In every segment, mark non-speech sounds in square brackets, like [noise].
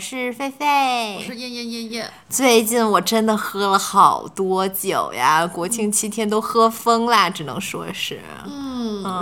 是菲菲，我是燕燕燕燕。最近我真的喝了好多酒呀，国庆七天都喝疯啦，只能说是。嗯，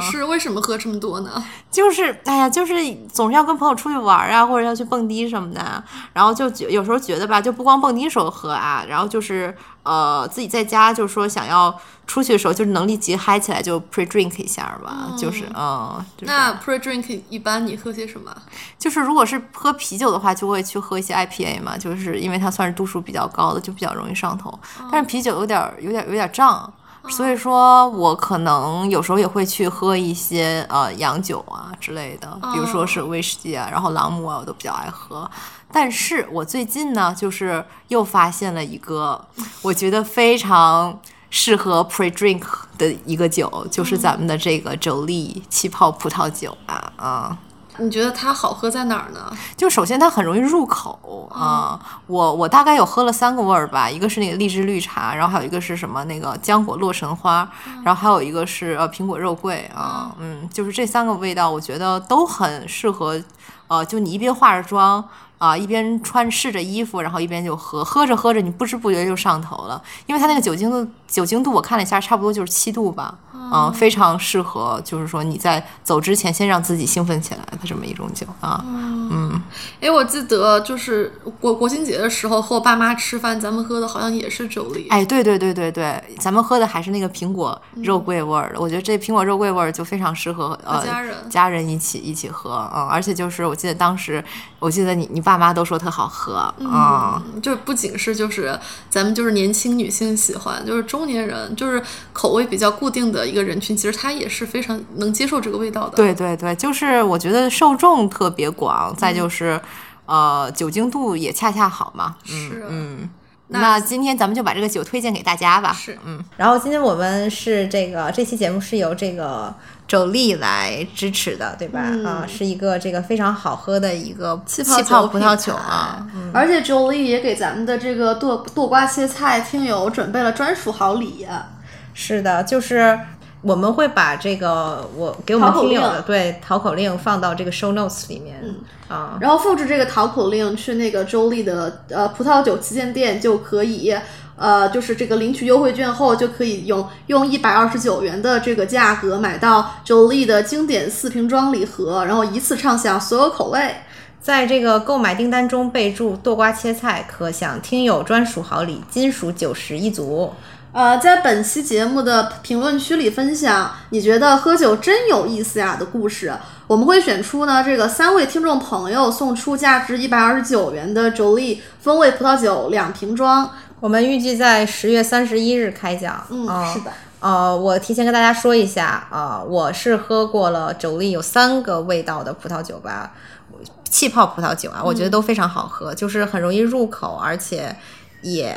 是为什么喝这么多呢？就是哎呀，就是总是要跟朋友出去玩啊，或者要去蹦迪什么的，然后就觉有时候觉得吧，就不光蹦迪时候喝啊，然后就是呃自己在家就是说想要出去的时候，就是能立即嗨起来，就 pre drink 一下吧，就是嗯。那 pre drink 一般你喝些什么？就是如果是喝啤酒的话，就会去喝一些 IPA 嘛，就是因为它算是度数比较高的，就比较容易上头。但是啤酒有点有点有点胀。所以说，我可能有时候也会去喝一些呃洋酒啊之类的，比如说是威士忌啊，然后朗姆啊，我都比较爱喝。但是我最近呢，就是又发现了一个 [laughs] 我觉得非常适合 pre drink 的一个酒，就是咱们的这个周丽气泡葡萄酒啊啊。你觉得它好喝在哪儿呢？就首先它很容易入口啊，我我大概有喝了三个味儿吧，一个是那个荔枝绿茶，然后还有一个是什么那个浆果洛神花，然后还有一个是呃苹果肉桂啊，嗯，就是这三个味道，我觉得都很适合，呃，就你一边化着妆。啊，一边穿试着衣服，然后一边就喝，喝着喝着，你不知不觉就上头了，因为它那个酒精度，酒精度我看了一下，差不多就是七度吧，嗯，非常适合，就是说你在走之前先让自己兴奋起来的这么一种酒啊，嗯，哎，我记得就是国国庆节的时候和我爸妈吃饭，咱们喝的好像也是酒里，哎，对对对对对，咱们喝的还是那个苹果肉桂味儿的，我觉得这苹果肉桂味儿就非常适合呃家人家人一起一起喝，嗯，而且就是我记得当时，我记得你你。爸妈都说特好喝啊，就不仅是就是咱们就是年轻女性喜欢，就是中年人就是口味比较固定的一个人群，其实他也是非常能接受这个味道的。对对对，就是我觉得受众特别广，再就是呃酒精度也恰恰好嘛。是，嗯，那今天咱们就把这个酒推荐给大家吧。是，嗯，然后今天我们是这个这期节目是由这个。周丽来支持的，对吧？啊，是一个这个非常好喝的一个气泡葡萄酒啊。而且周丽也给咱们的这个剁剁瓜切菜听友准备了专属好礼。是的，就是我们会把这个我给我们听友的对淘口令放到这个 show notes 里面啊，然后复制这个淘口令去那个周丽的呃葡萄酒旗舰店就可以。呃，就是这个领取优惠券后，就可以用用一百二十九元的这个价格买到 Jolie 的经典四瓶装礼盒，然后一次畅享所有口味。在这个购买订单中备注“剁瓜切菜”，可享听友专属好礼——金属九十一组。呃，在本期节目的评论区里分享你觉得喝酒真有意思呀的故事，我们会选出呢这个三位听众朋友送出价值一百二十九元的 Jolie 风味葡萄酒两瓶装。我们预计在十月三十一日开奖。嗯，是的。呃，我提前跟大家说一下，啊，我是喝过了酒力有三个味道的葡萄酒吧，气泡葡萄酒啊，我觉得都非常好喝，就是很容易入口，而且也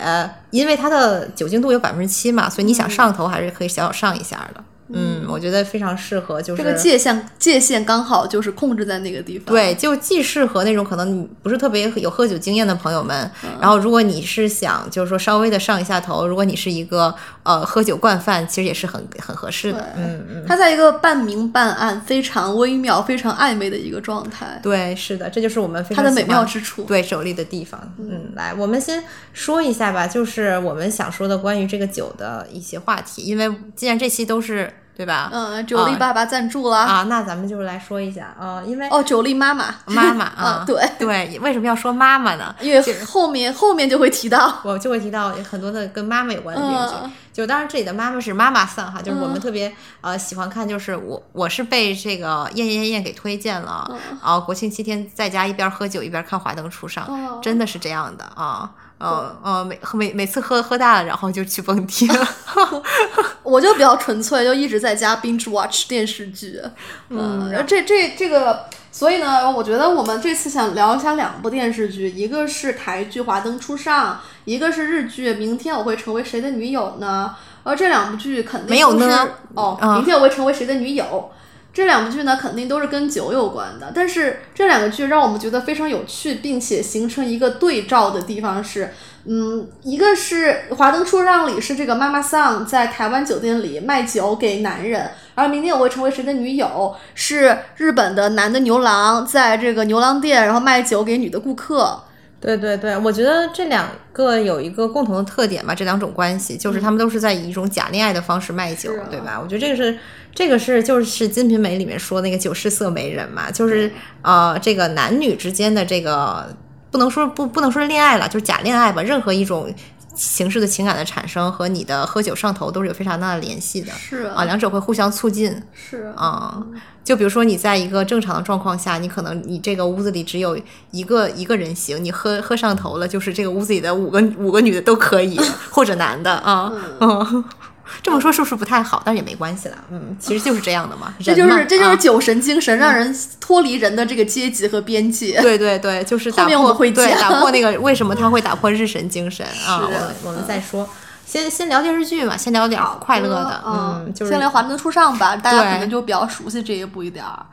因为它的酒精度有百分之七嘛，所以你想上头还是可以小小上一下的。嗯，我觉得非常适合，就是这个界限界限刚好就是控制在那个地方。对，就既适合那种可能你不是特别有喝酒经验的朋友们，然后如果你是想就是说稍微的上一下头，如果你是一个呃喝酒惯犯，其实也是很很合适的。嗯嗯，它在一个半明半暗、非常微妙、非常暧昧的一个状态。对，是的，这就是我们它的美妙之处，对手力的地方。嗯，来，我们先说一下吧，就是我们想说的关于这个酒的一些话题，因为既然这期都是。对吧？嗯，九力爸爸赞助了啊，那咱们就是来说一下啊，因为哦，九力妈妈，妈妈 [laughs] 啊，对对，为什么要说妈妈呢？因为后面后面就会提到，[laughs] 我就会提到很多的跟妈妈有关的电视剧。就当然这里的妈妈是妈妈桑哈，就是我们特别呃喜欢看，就是我我是被这个燕燕燕给推荐了，然后国庆七天在家一边喝酒一边看华灯初上，真的是这样的啊。呃呃，每每每次喝喝大了，然后就去蹦迪了。[laughs] [laughs] 我就比较纯粹，就一直在家 binge watch 电视剧。嗯，然后这这这个，所以呢，我觉得我们这次想聊一下两部电视剧，一个是台剧《华灯初上》，一个是日剧《明天我会成为谁的女友》呢？而这两部剧肯定都是哦，明天我会成为谁的女友。这两部剧呢，肯定都是跟酒有关的。但是这两个剧让我们觉得非常有趣，并且形成一个对照的地方是，嗯，一个是《华灯初上》里是这个妈妈桑在台湾酒店里卖酒给男人，而明天我会成为谁的女友是日本的男的牛郎在这个牛郎店然后卖酒给女的顾客。对对对，我觉得这两个有一个共同的特点吧，这两种关系就是他们都是在以一种假恋爱的方式卖酒，啊对吧？我觉得这个是这个是就是《金瓶梅》里面说那个酒是色媒人嘛，就是呃这个男女之间的这个不能说不不能说是恋爱了，就是假恋爱吧，任何一种。形式的情感的产生和你的喝酒上头都是有非常大的联系的，是啊，两者会互相促进，是。啊、就比如说你在一个正常的状况下，你可能你这个屋子里只有一个一个人行，你喝喝上头了，就是这个屋子里的五个五个女的都可以，或者男的啊，嗯，[laughs] 这么说是不是不太好？但是也没关系啦，嗯，其实就是这样的嘛，[laughs] 这就是这就是啊酒神精神，让人脱离人的这个阶级和边界。对对对，就是打后面我会讲对打破那个为什么他会打破日神精神 [laughs] 啊？我我们再说，先先聊电视剧嘛，先聊点快乐的，嗯，就是先聊《华灯初上》吧，大家可能就比较熟悉这一部一点儿。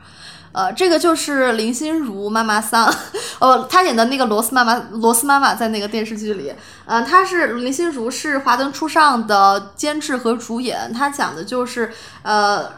呃，这个就是林心如妈妈桑，呃，她演的那个罗斯妈妈，罗斯妈妈在那个电视剧里，呃，她是林心如是《华灯初上》的监制和主演，她讲的就是呃。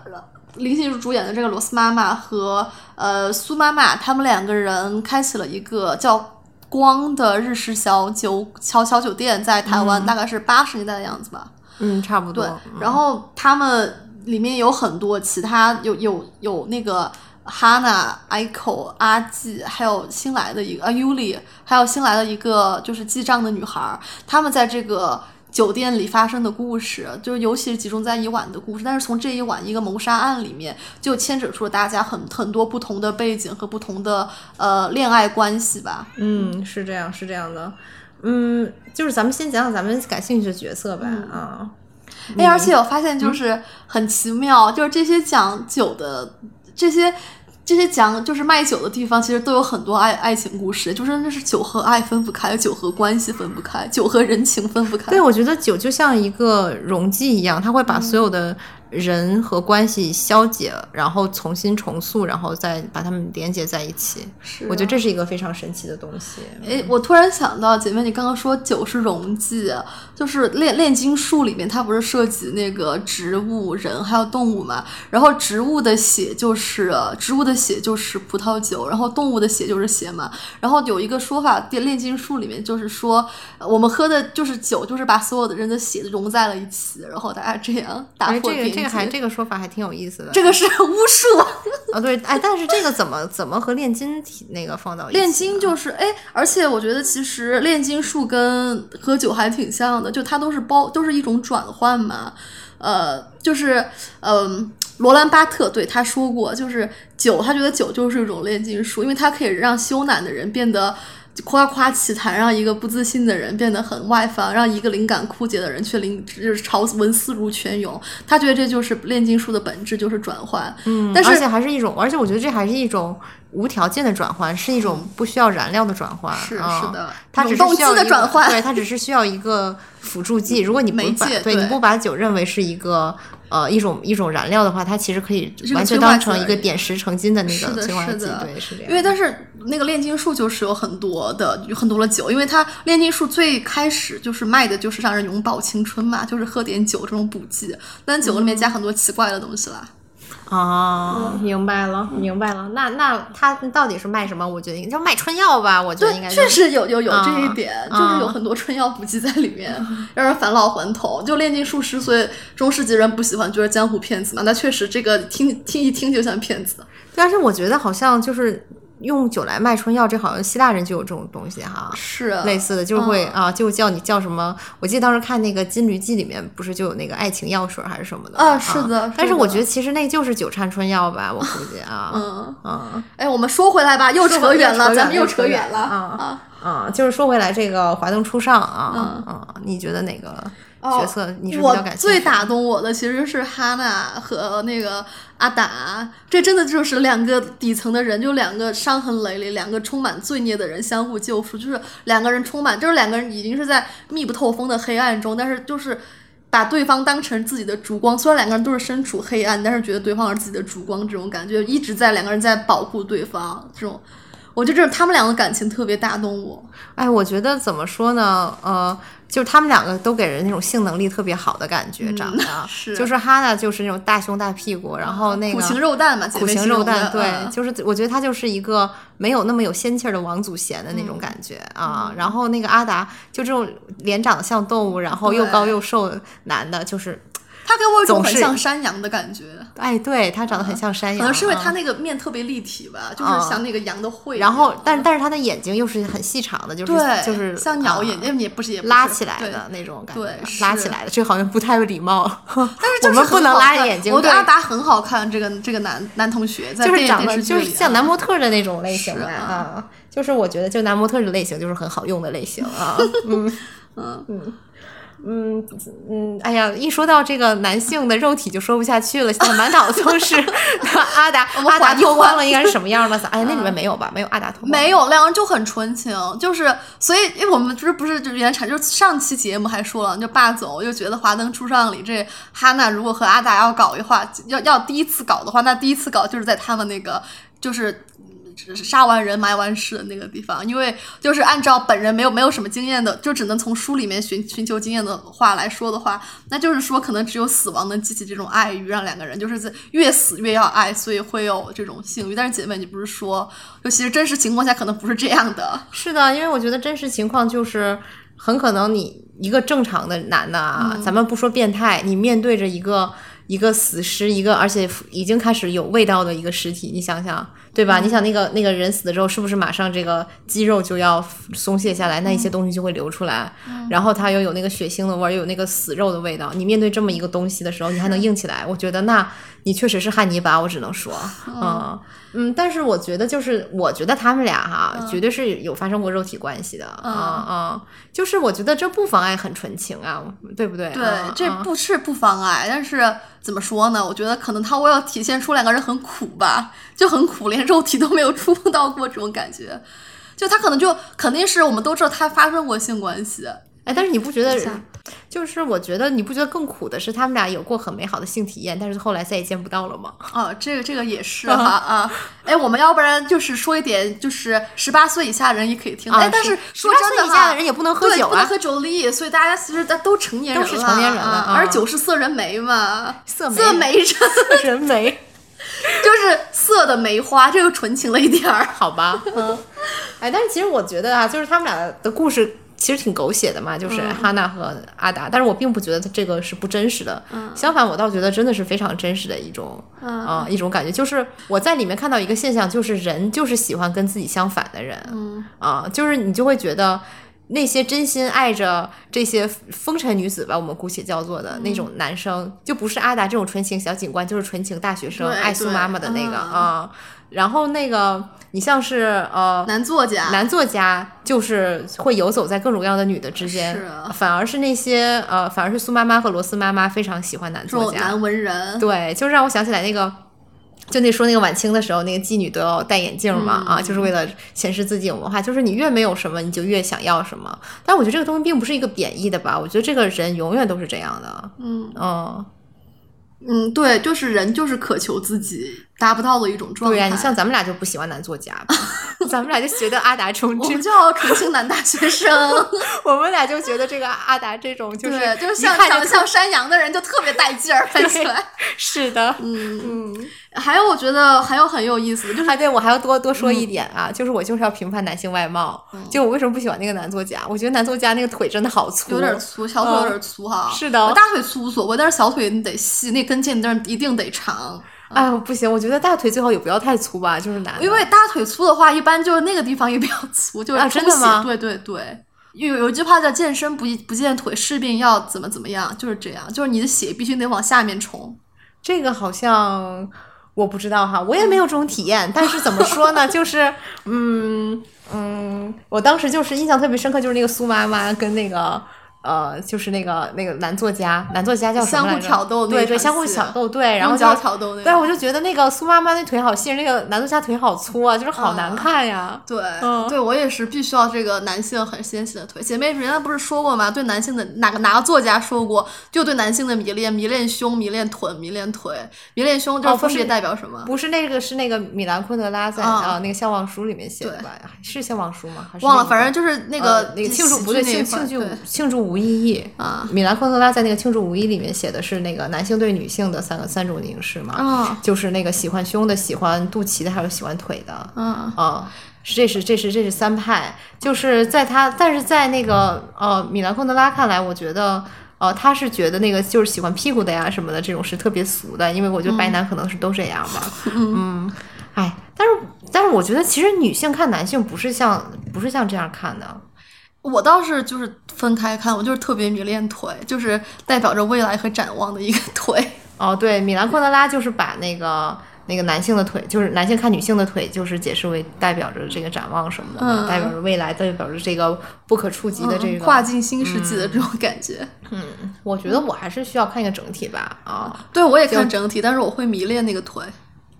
林心如主演的这个罗斯妈妈和呃苏妈妈，他们两个人开启了一个叫光的日式小酒小小酒店，在台湾，大概是八十年代的样子吧。嗯，差不多对，，然后他们里面有很多其他有有有那个哈娜、Aiko、阿季，还有新来的一个啊 Yuli，还有新来的一个就是记账的女孩儿，他们在这个。酒店里发生的故事，就是尤其是集中在一晚的故事，但是从这一晚一个谋杀案里面，就牵扯出了大家很很多不同的背景和不同的呃恋爱关系吧。嗯，是这样，是这样的。嗯，就是咱们先讲讲咱们感兴趣的角色吧。嗯啊，哎，而且我发现就是很奇妙，就是这些讲酒的这些。这些讲就是卖酒的地方，其实都有很多爱爱情故事，就是那是酒和爱分不开，酒和关系分不开，酒和人情分不开。对，我觉得酒就像一个溶剂一样，它会把嗯所有的人和关系消解，然后重新重塑，然后再把它们连接在一起。是我觉得这是一个非常神奇的东西。哎，我突然想到，姐妹，你刚刚说酒是溶剂，就是炼炼金术里面，它不是涉及那个植物、人还有动物嘛？然后植物的血就是植物的血就是葡萄酒，然后动物的血就是血嘛。然后有一个说法，炼炼金术里面就是说，呃我们喝的就是酒，就是把所有的人的血融在了一起，然后大家这样打哎，破边界。这个还这个说法还挺有意思的。这个是巫术。啊，对，哎，但是这个怎么怎么和炼金体那个放到一起？炼金就是哎，而且我觉得其实炼金术跟喝酒还挺像的，就它都是包都是一种转换嘛。呃，就是嗯、罗兰巴特对他说过，就是酒，他觉得酒就是一种炼金术，因为它可以让羞赧的人变得。夸夸其谈，让一个不自信的人变得很外放，让一个灵感枯竭的人却灵就是潮文思如泉涌。他觉得这就是炼金术的本质，就是转换。嗯，但是而且还是一种，而且我觉得这还是一种无条件的转换，是一种不需要燃料的转换。是啊是的它只是永动机的需要一个转换对，它只是需要一个辅助剂。如果你不媒把对对你不把酒认为是一个呃一种一种燃料的话，它其实可以完全当成一个点石成金的那个催化剂。是的对，是这样。因为但是那个炼金术就是有很多的有很多的酒，因为它炼金术最开始就是卖的就是让人永葆青春嘛，就是喝点酒这种补剂，但酒里面加很多奇怪的东西啦。啊，明白了，明白了。那那他到底是卖什么？我觉得应该叫卖春药吧。我觉得应该，是确实有有有啊这一点，啊就是有很多春药补剂在里面，[laughs] 让人返老还童。就炼金术师，所以中世纪人不喜欢，就是江湖骗子嘛。那确实这个听听一听就像骗子。但是我觉得好像就是用酒来卖春药，这好像希腊人就有这种东西哈。是类似的，就是会、嗯啊，就叫你叫什么？我记得当时看那个《金驴记》里面，不是就有那个爱情药水还是什么的啊是的但是我觉得其实那就是酒掺春药吧，我估计啊，[laughs] 嗯，嗯哎，我们说回来吧，又扯远了，咱们又又扯扯远了啊啊。啊，就是说回来这个华灯初上啊，啊，你觉得哪个角色你是比较感兴趣？最打动我的其实是哈娜和那个阿达，这真的就是两个底层的人，就两个伤痕累累、两个充满罪孽的人相互救赎，就是两个人充满，就是两个人已经是在密不透风的黑暗中，但是就是。把对方当成自己的烛光，虽然两个人都是身处黑暗，但是觉得对方是自己的烛光，这种感觉一直在两个人在保护对方，这种我就这他们两个感情特别打动我。哎，我觉得怎么说呢？呃，就是他们两个都给人那种性能力特别好的感觉，长 [laughs] 得是就是哈娜就是那种大胸大屁股，然后那个苦情肉蛋嘛，姐苦情肉蛋，对，嗯就是我觉得他就是一个没有那么有仙气儿的王祖贤的那嗯种感觉、啊。然后那个阿达就这种脸长得像动物，然后又高又瘦的男的，就是他给我一种很像山羊的感觉。哎，对他长得很像山羊，可能是因为啊他那个面特别立体吧，就是嗯。像那个羊的喙。然后，但是但是他的眼睛又是很细长的，就是对，就是像鸟眼，啊睛，也不是也不是拉起来的那种感觉，对拉起来的，这好像不太有礼貌。[laughs] 但是就是我们不能拉着眼睛，我觉得阿达很好看，这个这个男男同学就是长得就是像啊男模特的那种类型啊，就是我觉得就男模特的类型就是很好用的类型啊，嗯。[laughs] [laughs] 嗯。嗯嗯嗯，哎呀，一说到这个男性的肉体就说不下去了，现在满脑子都是 [laughs] 阿达阿达脱光了应该是什么样的？哎，那里面没有吧？没有阿达脱光，没有，两个人就很纯情，就是所以，因为我们不是不是就原产，就是上期节目还说了，就霸总又觉得《华灯初上》里这哈娜如果和阿达要搞一话，要要第一次搞的话，那第一次搞就是在他们那个就是。杀完人埋完尸的那个地方，因为就是按照本人没有没有什么经验的，就只能从书里面寻寻求经验的话来说的话，那就是说可能只有死亡能激起这种爱欲，让两个人就是在越死越要爱，所以会有这种性欲。但是姐妹，你不是说，就其实真实情况下可能不是这样的。是的，因为我觉得真实情况就是，很可能你一个正常的男的啊，咱们不说变态，你面对着一个一个死尸，一个而且已经开始有味道的一个尸体，你想想，对吧？你想那个那个人死了之后，是不是马上这个肌肉就要松懈下来，那一些东西就会流出来，然后它又有那个血腥的味儿，又有那个死肉的味道，你面对这么一个东西的时候，你还能硬起来，我觉得那你确实是汉尼拔，我只能说，嗯。嗯，但是我觉得就是，我觉得他们俩哈，绝对是有发生过肉体关系的啊啊、就是我觉得这不妨碍很纯情啊，对不对？对，啊这啊。不是不妨碍，但是怎么说呢？我觉得可能他为了体现出两个人很苦吧，就很苦，连肉体都没有触碰到过这种感觉。就他可能就肯定是我们都知道他发生过性关系，哎，但是你不觉得？就是我觉得你不觉得更苦的是他们俩有过很美好的性体验，但是后来再也见不到了吗？哦，这个这个也是哈啊，哎，我们要不然就是说一点，就是十八岁以下人也可以听，啊哎，但是说18真的以下的人也不能喝酒啊不能喝酒力，所以大家其实都成年人了，都是成年人了而酒是色人梅嘛，[laughs] 色梅 [laughs] 色梅人人眉，[laughs] 就是色的梅花，这个纯情了一点儿。好吧，嗯，哎，但是其实我觉得啊，就是他们俩的故事其实挺狗血的嘛，就是哈娜和阿达，但是我并不觉得这个是不真实的，相反，我倒觉得真的是非常真实的一种，啊、一种感觉，就是我在里面看到一个现象，就是人就是喜欢跟自己相反的人，嗯。啊，就是你就会觉得。那些真心爱着这些风尘女子吧，我们姑且叫做的那种男生，就不是阿达这种纯情小警官，就是纯情大学生爱苏妈妈的那个嗯。啊、然后那个你像是呃男作家，男作家就是会游走在各种各样的女的之间，是啊反而是那些呃，反而是苏妈妈和罗斯妈妈非常喜欢男作家，男文人，对，就让我想起来那个。就那说那个晚清的时候，那个妓女都要戴眼镜嘛，嗯啊，就是为了显示自己有文化。就是你越没有什么，你就越想要什么。但我觉得这个东西并不是一个贬义的吧？我觉得这个人永远都是这样的。嗯嗯，嗯，对，就是人就是渴求自己达不到的一种状态。对呀、你像咱们俩就不喜欢男作家，[laughs] 咱们俩就觉得阿达充我这们叫重庆男大学生，[laughs] 我们俩就觉得这个阿达这种就是，就是像长得像山羊的人就特别带劲儿，看起来。是的，嗯，嗯，还有我觉得还有很有意思的，就是啊，对我还要多多说一点啊，就是我就是要评判男性外貌，嗯。就我为什么不喜欢那个男作家？我觉得男作家那个腿真的好粗，有点粗，小腿有点粗哈。是的。我大腿粗无所谓，但是小腿你得细，那根腱凳一定得长。哎，不行，我觉得大腿最好也不要太粗吧，就是男的，因为大腿粗的话，一般就是那个地方也比较粗，就是啊真的吗对对对。有有一句话叫“健身不不见腿，势必要怎么怎么样”，就是这样，就是你的血必须得往下面冲。这个好像我不知道哈，我也没有这种体验。但是怎么说呢，[laughs] 就是嗯嗯，我当时就是印象特别深刻，就是那个苏妈妈跟那个呃，就是那个那个男作家，男作家叫什么相互来着挑逗对对，相互戏挑逗，对，然后就挑逗那对，个。我就觉得那个苏妈妈那腿好细，那个男作家腿好粗啊，就是好难嗯看呀。对，嗯对我也是必须要这个男性很纤细的腿。姐妹，人家不是说过吗？对男性的哪个哪个作家说过？就对男性的迷恋，迷恋胸，迷恋臀，迷恋腿，迷恋胸，就分别代表什么？不是那个，是那个米兰昆德拉在啊啊那个《笑忘书》里面写的吧？是《笑忘书》吗？还是忘了，反正就是那呃个那个庆祝不对庆庆祝庆祝无意义。啊。米兰昆德拉在那个庆祝无意义里面写的是那个男性对女性的三个三种凝视嘛，啊就是那个喜欢胸的、喜欢肚脐的，还有喜欢腿的。嗯。啊，是这是这是这是三派，就是在他，但是在那个呃米兰昆德拉看来，我觉得。呃，他是觉得那个就是喜欢屁股的呀什么的，这种是特别俗的，因为我觉得白男可能是都这样吧。嗯，哎，但是但是我觉得其实女性看男性不是像不是像这样看的，我倒是就是分开看，我就是特别迷恋腿，就是代表着未来和展望的一个腿。哦，对，米兰昆德拉就是把那个那个男性的腿，就是男性看女性的腿，就是解释为代表着这个展望什么的，嗯代表着未来，代表着这个不可触及的这嗯个。跨进新世纪的这种感觉。嗯我觉得我还是需要看一个整体吧。啊，对，我也看整体，但是我会迷恋那个腿，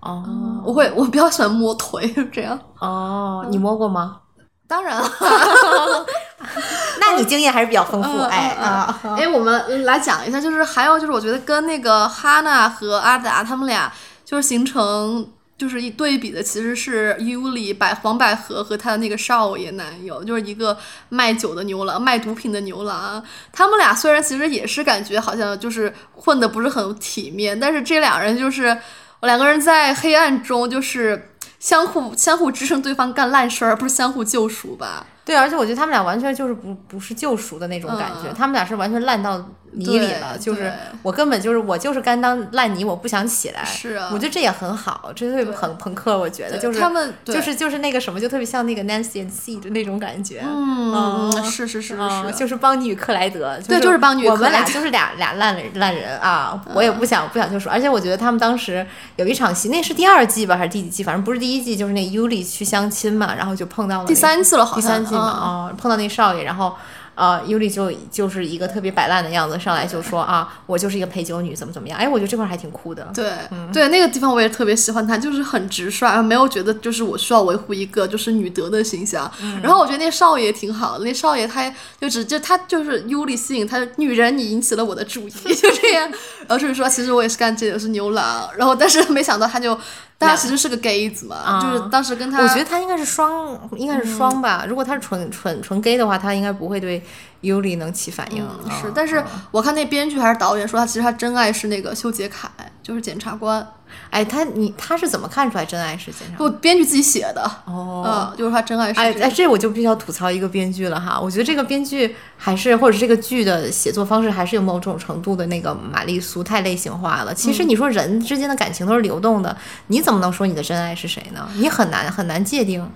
哦我会我比较喜欢摸腿，[laughs] 这样。哦，你摸过吗？当然了，[laughs] [laughs] 那你经验还是比较丰富，嗯哎嗯啊，哎，我们来讲一下，就是还有就是，我觉得跟那个哈娜和阿达他们俩就是形成就是一对比的，其实是尤里百黄百合和他的那个少爷男友，就是一个卖酒的牛郎，卖毒品的牛郎。他们俩虽然其实也是感觉好像就是混的不是很体面，但是这两人就是两个人在黑暗中就是。相互相互支撑对方干烂事儿，而不是相互救赎吧？对，而且我觉得他们俩完全就是不不是救赎的那种感觉，嗯他们俩是完全烂到泥里了，就是我根本就是我就是甘当烂泥，我不想起来。是啊我觉得这也很好，这特别很朋克，我觉得就是他们就是就是那个什么，就特别像那个 Nancy and C 的那种感觉。嗯，嗯是是是是就是邦尼与克莱德，对就是邦尼与我们克莱德俩就是俩俩烂人烂人啊！我也不想不想救赎，而且我觉得他们当时有一场戏，那是第二季吧，还是第几季？反正不是第一季，就是那尤里去相亲嘛，然后就碰到了第三次了，好第像三季嘛，嗯哦，碰到那少爷，然后。呃，尤里就就是一个特别摆烂的样子，上来就说啊，我就是一个陪酒女，怎么怎么样？哎，我觉得这块还挺酷的。对、对，那个地方我也特别喜欢他，就是很直率，没有觉得就是我需要维护一个就是女德的形象。然后我觉得那少爷挺好的，那少爷他就只就他就是尤里吸引他，女人你引起了我的注意，[laughs] 就这样。然后就是说，其实我也是干这个，是牛郎。然后但是没想到他就，但他其实是个 gay 子嘛，就是当时跟他，我觉得他应该是双，应该是双吧。如果他是纯纯纯 gay 的话，他应该不会对尤里能起反应。嗯是啊，但是我看那编剧还是导演说，他其实他真爱是那个修杰楷，就是检察官。哎，他你他是怎么看出来真爱是检察官？我编剧自己写的，哦。嗯，就是他真爱是这个哎哎，这我就必须要吐槽一个编剧了哈！我觉得这个编剧还是或者这个剧的写作方式还是有某种程度的那个玛丽苏太类型化了。其实你说人之间的感情都是流动的，你怎么能说你的真爱是谁呢？你很难很难界定。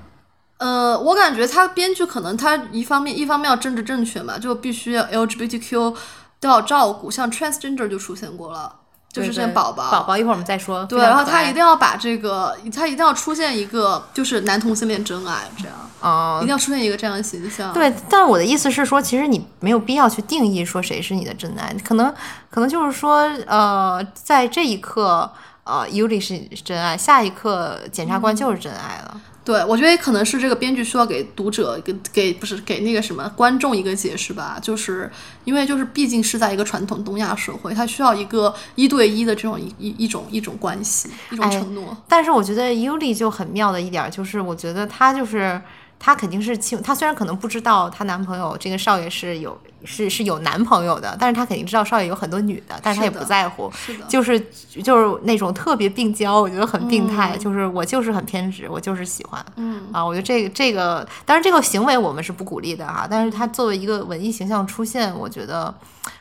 呃，我感觉他编剧可能他一方面一方面要政治正确嘛，就必须要 LGBTQ 都要照顾，像 transgender 就出现过了，就是像宝宝。宝宝一会儿我们再说。对，然后他一定要把这个，他一定要出现一个就是男同性恋真爱这样，嗯一定要出现一个这样的形象。对，但是我的意思是说，其实你没有必要去定义说谁是你的真爱，可能可能就是说，呃，在这一刻，呃，尤里是真爱，下一刻检察官就是真爱了。对，我觉得可能是这个编剧需要给读者给给不是给那个什么观众一个解释吧，就是因为就是毕竟是在一个传统东亚社会，它需要一个一对一的这种一一一种一种关系，一种哎承诺。但是我觉得尤里就很妙的一点儿就是，我觉得他就是她肯定是清，她虽然可能不知道她男朋友这个少爷是有是是有男朋友的，但是她肯定知道少爷有很多女的，但是她也不在乎，是的，就是就是那种特别病娇，我觉得很病态，嗯。就是我就是很偏执，我就是喜欢，嗯。啊，我觉得这个这个，当然这个行为我们是不鼓励的哈，但是她作为一个文艺形象出现，我觉得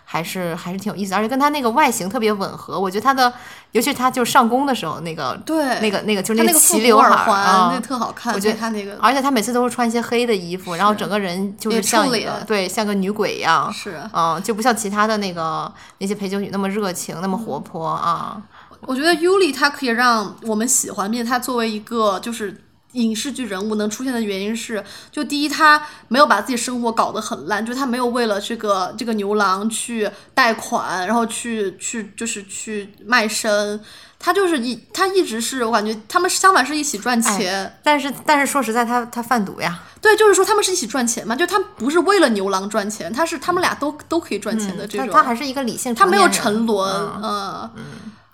还是还是挺有意思，而且跟他那个外形特别吻合，我觉得他的，尤其是他就是上工的时候那个对，那个那个就是他那个齐刘海儿环、啊那，特好看，我觉得对他那个而且他每次都是穿一些黑的衣服，然后整个人就是像一个对像个女鬼一样，是。嗯，就不像其他的那个那些陪酒女那么热情，那么活泼啊。我觉得 Yuli 她可以让我们喜欢，并且她作为一个就是影视剧人物能出现的原因是，就第一，他没有把自己生活搞得很烂，就他没有为了这个这个牛郎去贷款，然后去去就是去卖身，他就是一他一直是我感觉他们相反是一起赚钱，但是但是说实在，他他贩毒呀，对，就是说他们是一起赚钱嘛，就他不是为了牛郎赚钱，他是他们俩都都可以赚钱的这种，他他还是一个理性他没有沉沦，嗯。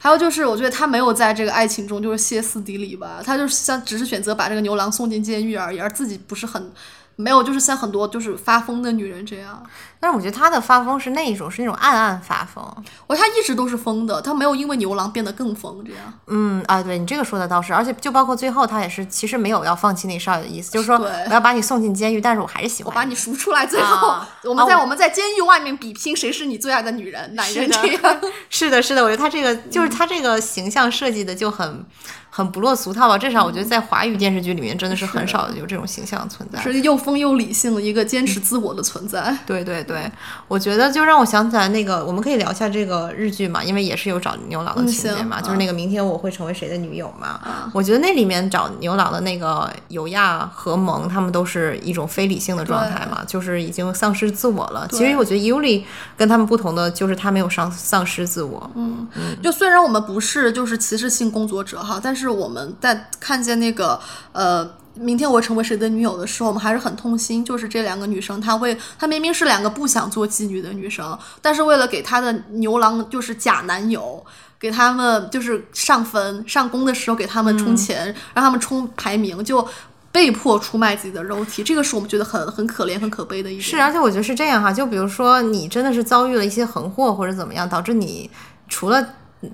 还有就是，我觉得他没有在这个爱情中就是歇斯底里吧，他就是像只是选择把这个牛郎送进监狱而已，而自己不是很没有就是像很多就是发疯的女人这样。但是我觉得她的发疯是那一种，是那种暗暗发疯。我她一直都是疯的，她没有因为牛郎变得更疯这样。嗯啊，对你这个说的倒是，而且就包括最后她也是，其实没有要放弃那少爷的意思，就是说我要把你送进监狱，但是我还是喜欢我把你赎出来，最后、啊我们在、啊我我们在监狱外面比拼谁是你最爱的女人男人这样。[laughs] 是的，是的，我觉得他这个就是他这个形象设计的就很很不落俗套吧。至少我觉得在华语电视剧里面真的是很少有这种形象存在。是又疯又理性的一个坚持自我的存在。[laughs] 对对对，我觉得就让我想起来那个，我们可以聊一下这个日剧嘛，因为也是有找牛郎的嗯情节嘛，行就是那个明天我会成为谁的女友嘛。啊我觉得那里面找牛郎的那个尤亚和萌，他们都是一种非理性的状态嘛，就是已经丧失自我了。其实我觉得 Yuli 跟他们不同的就是他没有丧丧失自我。嗯，就虽然我们不是就是歧视性工作者哈，但是我们在看见那个呃。明天我成为谁的女友的时候，我们还是很痛心。就是这两个女生，她为她明明是两个不想做妓女的女生，但是为了给她的牛郎就是假男友，给他们就是上坟上工的时候给他们充钱，让他们充排名，就被迫出卖自己的肉体。这个是我们觉得很很可怜、很可悲的一点。是，而且我觉得是这样哈，就比如说你真的是遭遇了一些横祸或者怎么样，导致你除了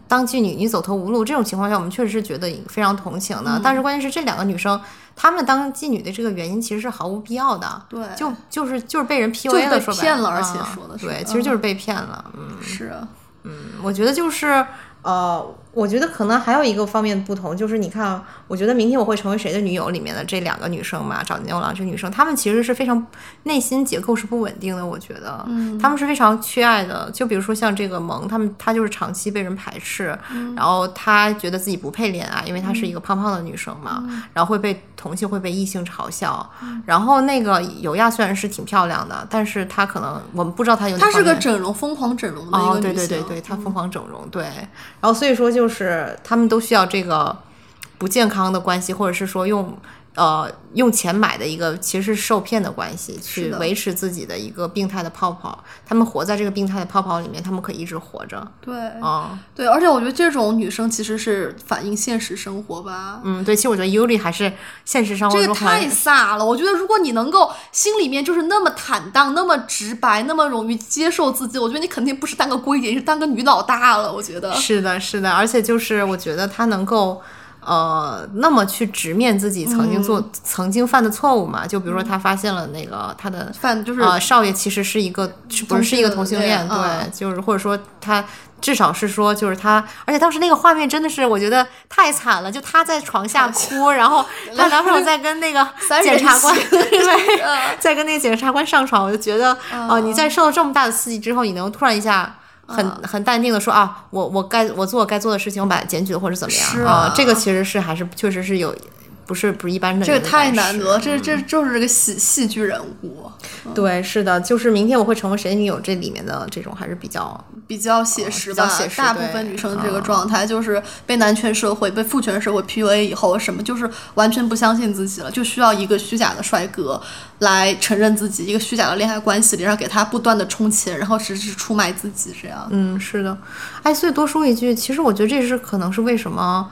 当妓女你走投无路这种情况下，我们确实是觉得非常同情的。但是关键是这两个女生，她们当妓女的这个原因其实是毫无必要的。对就就是就是被人就是 PUA 了，说白骗了而且啊说的是对，其实就是被骗了。嗯，是嗯我觉得就是呃，我觉得可能还有一个方面不同，就是你看，我觉得明天我会成为谁的女友里面的这两个女生嘛，找牛郎这女生，她们其实是非常内心结构是不稳定的，我觉得，嗯，她们是非常缺爱的。就比如说像这个萌，她们她就是长期被人排斥，然后她觉得自己不配恋爱，因为她是一个胖胖的女生嘛，然后会被同性会被异性嘲笑。然后那个尤亚虽然是挺漂亮的，但是她可能我们不知道她有哪她是个整容疯狂整容的一哦，个女性。对对对对，她疯狂整容，对，然后所以说就是就是他们都需要这个不健康的关系，或者是说用呃用钱买的一个其实是受骗的关系，去维持自己的一个病态的泡泡。他们活在这个病态的泡泡里面，他们可以一直活着。对嗯对，而且我觉得这种女生其实是反映现实生活吧。嗯，对，其实我觉得 Yuli 还是现实生活这个太飒了！我觉得如果你能够心里面就是那么坦荡、那么直白、那么容易接受自己，我觉得你肯定不是当个闺姐，你是当个女老大了。我觉得是的，是的，而且就是我觉得她能够。呃，那么去直面自己曾经做、曾经犯的错误嘛？就比如说，他发现了那个他的犯就是呃少爷其实是一个是不是是一个同性恋？对，就是或者说他至少是说就是他，而且当时那个画面真的是我觉得太惨了，就他在床下哭，然后她男朋友在跟那个 [laughs] 检察官 [laughs] 对嗯，在跟那个检察官上床，我就觉得哦、你在受了这么大的刺激之后，你能突然一下。很很淡定的说啊，我我该我做我该做的事情，我把它检举了或者怎么样是啊这个其实是还是确实是有，不是不是一般的这个太难得，这这就是这个戏戏剧人物，对，是的，就是明天我会成为谁的女友，这里面的这种还是比较比较写实吧。大部分女生这个状态就是被男权社会、被父权社会 PUA 以后，什么就是完全不相信自己了，就需要一个虚假的帅哥来承认自己，一个虚假的恋爱关系里，然后给他不断的充钱，然后实质出卖自己，这样。嗯，是的，哎，所以多说一句，其实我觉得这是可能是为什么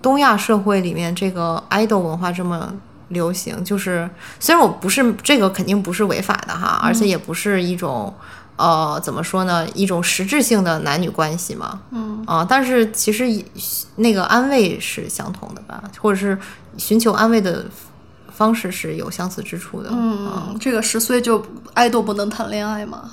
东亚社会里面这个 idol 文化这么流行。就是虽然我不是这个肯定不是违法的哈，而且也不是一种呃怎么说呢，一种实质性的男女关系嘛。嗯啊、但是其实那个安慰是相同的吧，或者是寻求安慰的方式是有相似之处的。嗯，这个十岁就爱豆不能谈恋爱嘛？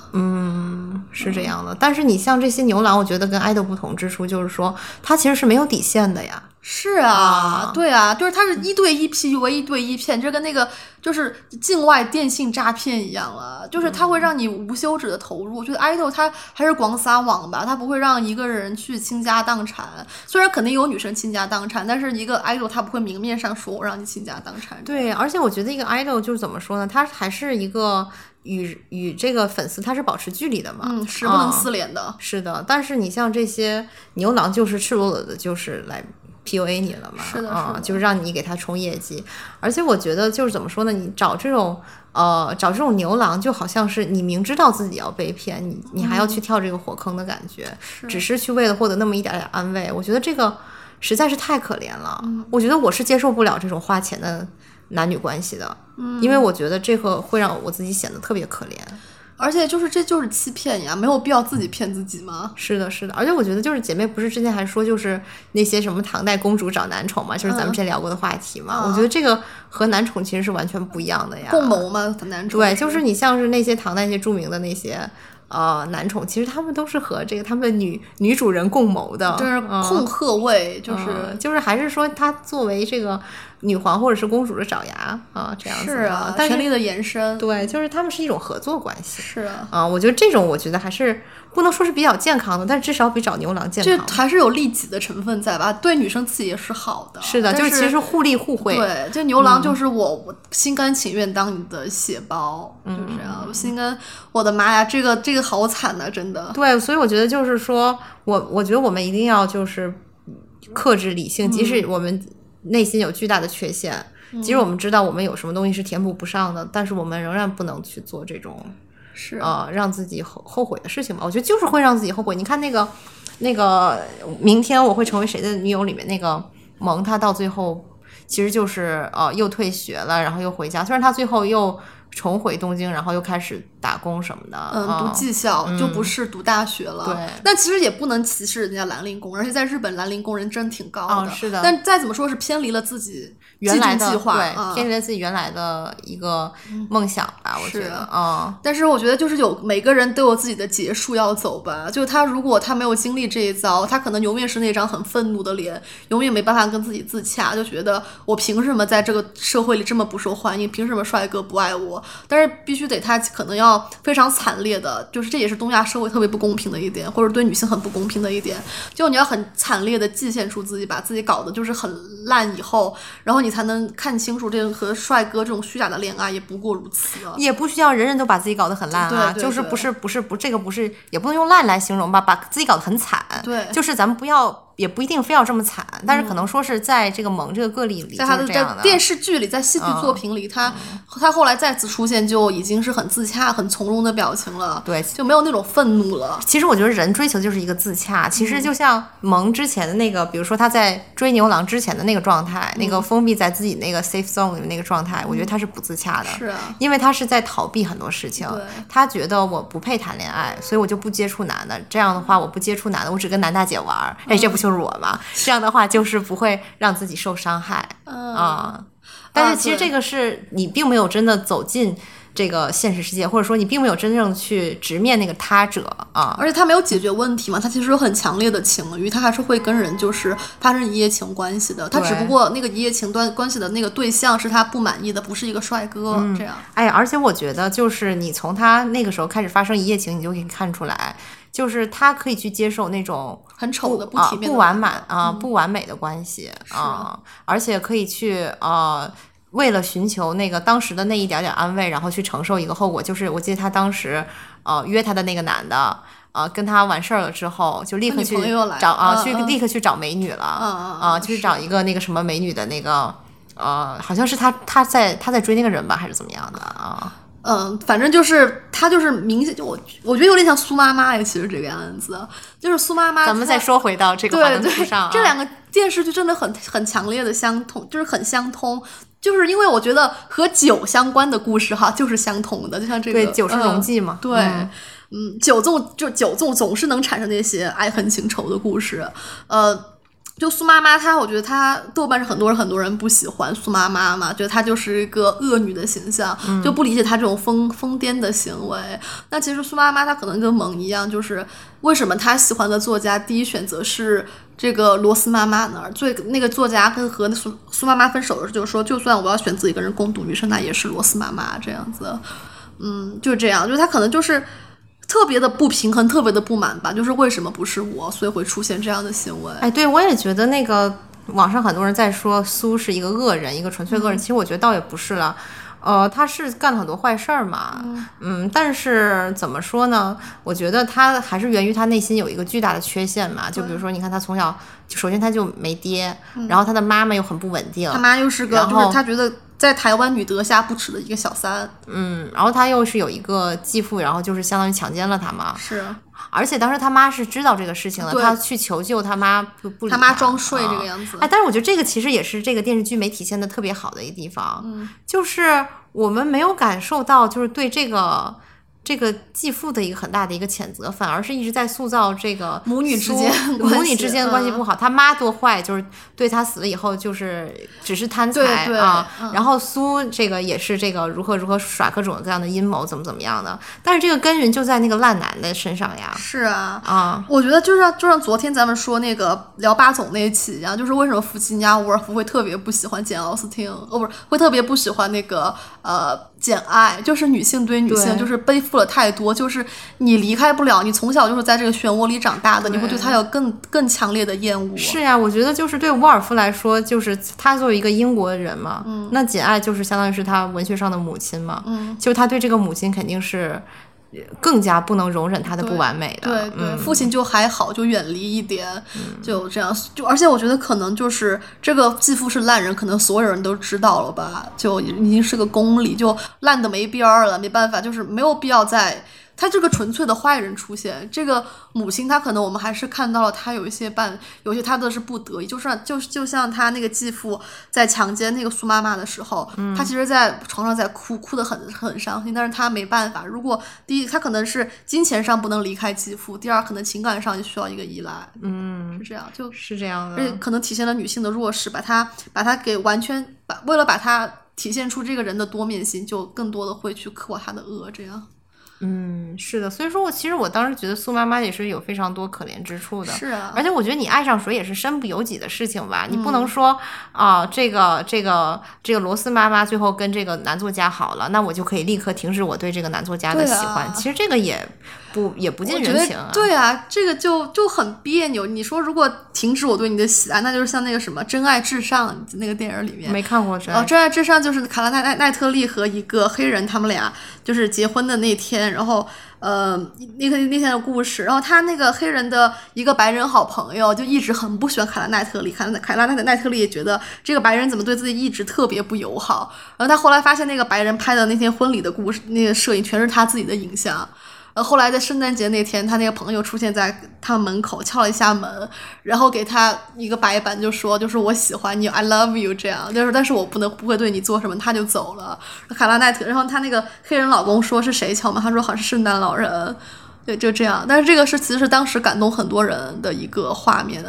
是这样的，但是你像这些牛郎，我觉得跟爱豆不同之处就是说，他其实是没有底线的呀。是啊，对啊，就是他是一对一 PUA 一对一骗，这跟那个就是境外电信诈骗一样了，就是他会让你无休止的投入。我觉得 idol 他还是广撒网吧，他不会让一个人去倾家荡产。虽然肯定有女生倾家荡产，但是一个 idol 他不会明面上说我让你倾家荡产。对，而且我觉得一个 idol 就是怎么说呢，他还是一个与与这个粉丝他是保持距离的嘛，嗯，是不能撕脸的。是的，但是你像这些牛郎，就是赤裸裸的，就是来。PUA 你了嘛？是的，啊，就是让你给他冲业绩，而且我觉得就是怎么说呢？你找这种呃找这种牛郎，就好像是你明知道自己要被骗，你你还要去跳这个火坑的感觉，只是去为了获得那么一点点安慰。我觉得这个实在是太可怜了。我觉得我是接受不了这种花钱的男女关系的，因为我觉得这个会让我自己显得特别可怜。而且就是这就是欺骗呀，没有必要自己骗自己吗？是的，是的。而且我觉得就是姐妹不是之前还说就是那些什么唐代公主找男宠嘛，就是咱们之前聊过的话题嘛。我觉得这个和男宠其实是完全不一样的呀。共谋嘛？男宠？对，就是你像是那些唐代一些著名的那些呃男宠，其实他们都是和这个他们的女女主人共谋的，就是控鹤位，就是就是还是说他作为这个。女皇或者是公主的爪牙啊，这样子是啊，权力的延伸，对，就是他们是一种合作关系，是啊，啊，我觉得这种我觉得还是不能说是比较健康的，但至少比找牛郎健康，这还是有利己的成分在吧？对女生自己也是好的，是的，就是其实互利互惠，对，就牛郎就是我，我心甘情愿当你的血包，就这样，我心甘，我的妈呀，这个这个好惨呐，真的，对，所以我觉得就是说我，我觉得我们一定要就是克制理性，即使我们。内心有巨大的缺陷，即使我们知道我们有什么东西是填补不上的，但是我们仍然不能去做这种是呃让自己后后悔的事情吧。我觉得就是会让自己后悔。你看那个那个明天我会成为谁的女友里面那个萌，她到最后其实就是呃又退学了，然后又回家。虽然她最后又重回东京，然后又开始。打工什么的，嗯，读技校就不是读大学了。对，但其实也不能歧视人家蓝领工人，而且在日本蓝领工人真挺高的。是的，但再怎么说是偏离了自己原来的计划，对，偏离了自己原来的一个梦想吧。我觉得，嗯。但是我觉得就是有每个人都有自己的结束要走吧。就是他如果他没有经历这一遭，他可能永远是那张很愤怒的脸，永远没办法跟自己自洽，就觉得我凭什么在这个社会里这么不受欢迎？凭什么帅哥不爱我？但是必须得他可能要非常惨。烈的，就是这也是东亚社会特别不公平的一点，或者对女性很不公平的一点。就你要很惨烈的祭献出自己，把自己搞得就是很烂以后，然后你才能看清楚，这个和帅哥这种虚假的恋爱也不过如此。也不需要人人都把自己搞得很烂啊，就是不是不是不这个不是也不能用烂来形容吧，把自己搞得很惨。对，就是咱们不要。也不一定非要这么惨，但是可能说是在这个萌这个个例里，在他的在电视剧里，在戏剧作品里，他他后来再次出现就已经是很自洽、很从容的表情了，对，就没有那种愤怒了。其实我觉得人追求就是一个自洽。其实就像萌之前的那个，比如说他在追牛郎之前的那个状态，那个封闭在自己那个 safe zone 里面那个状态，我觉得他是不自洽的，是啊，因为他是在逃避很多事情，他觉得我不配谈恋爱，所以我就不接触男的。这样的话，我不接触男的，我只跟男大姐玩，哎，这不就是我嘛？这样的话就是不会让自己受伤害啊，但是其实这个是你并没有真的走进这个现实世界，或者说你并没有真正去直面那个他者啊，而且他没有解决问题嘛，他其实有很强烈的情欲，他还是会跟人就是发生一夜情关系的，他只不过那个一夜情段关系的那个对象是他不满意的，不是一个帅哥这样。哎，而且我觉得就是你从他那个时候开始发生一夜情，你就可以看出来。就是他可以去接受那种很丑的、不体面、不完满啊、不完美的关系啊，而且可以去呃，为了寻求那个当时的那一点点安慰，然后去承受一个后果。就是我记得他当时呃约他的那个男的呃跟他完事儿了之后，就立刻去找啊，去立刻去找美女了啊，去找一个那个什么美女的那个呃，好像是他他在他在追那个人吧，还是怎么样的啊？嗯，反正就是他，就是明显就我，我觉得有点像苏妈妈呀，其实这个案子，就是苏妈妈。咱们再说回到这个对对，这两个电视剧真的很很强烈的相通，就是很相通，就是因为我觉得和酒相关的故事哈，就是相同的，就像这个对酒是溶剂嘛，对，嗯，酒纵就酒纵总是能产生那些爱恨情仇的故事，呃。就苏妈妈，她我觉得她豆瓣是很多人很多人不喜欢苏妈妈嘛，觉得她就是一个恶女的形象，就不理解她这种疯疯癫的行为。那其实苏妈妈她可能跟萌一样，就是为什么她喜欢的作家第一选择是这个罗斯妈妈呢？最那个作家跟和苏苏妈妈分手的时候，就是说，就算我要选择一个人共度余生，那也是罗斯妈妈这样子。嗯，就这样，就是她可能就是。特别的不平衡，特别的不满吧，就是为什么不是我，所以会出现这样的行为。哎，对我也觉得那个网上很多人在说苏是一个恶人，一个纯粹恶人，其实我觉得倒也不是了。呃，他是干了很多坏事儿嘛，嗯，但是怎么说呢？我觉得他还是源于他内心有一个巨大的缺陷嘛。就比如说，你看他从小，首先他就没爹，然后他的妈妈又很不稳定，他妈又是个，就是他觉得。在台湾女德下不耻的一个小三，嗯，然后他又是有一个继父，然后就是相当于强奸了他嘛，是，而且当时他妈是知道这个事情的，他去求救，他妈不不理他。妈装睡这个样子，哎，但是我觉得这个其实也是这个电视剧没体现的特别好的一个地方，嗯，就是我们没有感受到就是对这个。这个继父的一个很大的一个谴责，反而是一直在塑造这个母女之间 [laughs] 母女之间的关系不好。他妈多坏，就是对他死了以后就是只是贪财啊。然后苏这个也是这个如何如何耍各种各样的阴谋，怎么怎么样的。但是这个根源就在那个烂男的身上呀。是啊啊，我觉得就像就像昨天咱们说那个聊八总那一期一样，就是为什么弗吉尼亚·伍尔夫会特别不喜欢简·奥斯汀，哦，不是会特别不喜欢那个呃。简爱就是女性对女性就是背负了太多，就是你离开不了，你从小就是在这个漩涡里长大的，你会对他有更更强烈的厌恶。是呀，我觉得就是对伍尔夫来说，就是他作为一个英国人嘛，嗯，那简爱就是相当于是他文学上的母亲嘛，嗯，就是他对这个母亲肯定是。更加不能容忍他的不完美的，对对，父亲就还好，就远离一点，就这样。就而且我觉得可能就是这个继父是烂人，可能所有人都知道了吧，就已经是个公理，就烂的没边儿了，没办法，就是没有必要再。他这个纯粹的坏人出现，这个母亲她可能我们还是看到了她有一些办，有些她的是不得已，就算就就像他那个继父在强奸那个苏妈妈的时候，他其实在床上在哭，哭得很很伤心，但是他没办法。如果第一，他可能是金钱上不能离开继父；第二，可能情感上也需要一个依赖。嗯，是这样，就是这样的，而且可能体现了女性的弱势，把他把他给完全把为了把他体现出这个人的多面性，就更多的会去刻画他的恶，这样。嗯，是的，所以说我其实我当时觉得苏妈妈也是有非常多可怜之处的，是啊，而且我觉得你爱上谁也是身不由己的事情吧，你不能说啊，这个这个这个罗斯妈妈最后跟这个男作家好了，那我就可以立刻停止我对这个男作家的喜欢，其实这个也。不也不近人情啊！对啊，这个就就很别扭。你说如果停止我对你的喜爱，那就是像那个什么《真爱至上》那个电影里面没看过。哦，《真爱至上》就是卡拉奈奈奈特利和一个黑人，他们俩就是结婚的那天，然后呃那个那天的故事。然后他那个黑人的一个白人好朋友就一直很不喜欢卡拉奈特利，卡拉卡拉奈奈特利也觉得这个白人怎么对自己一直特别不友好。然后他后来发现那个白人拍的那天婚礼的故事，那个摄影全是他自己的影像。呃，后来在圣诞节那天，他那个朋友出现在他门口，敲了一下门，然后给他一个白板，就说：“就是我喜欢你，I love you。”这样，就是但是我不能不会对你做什么，他就走了。卡拉奈特，然后他那个黑人老公说是谁敲门？他说好像是圣诞老人。对，就这样。但是这个是其实是当时感动很多人的一个画面。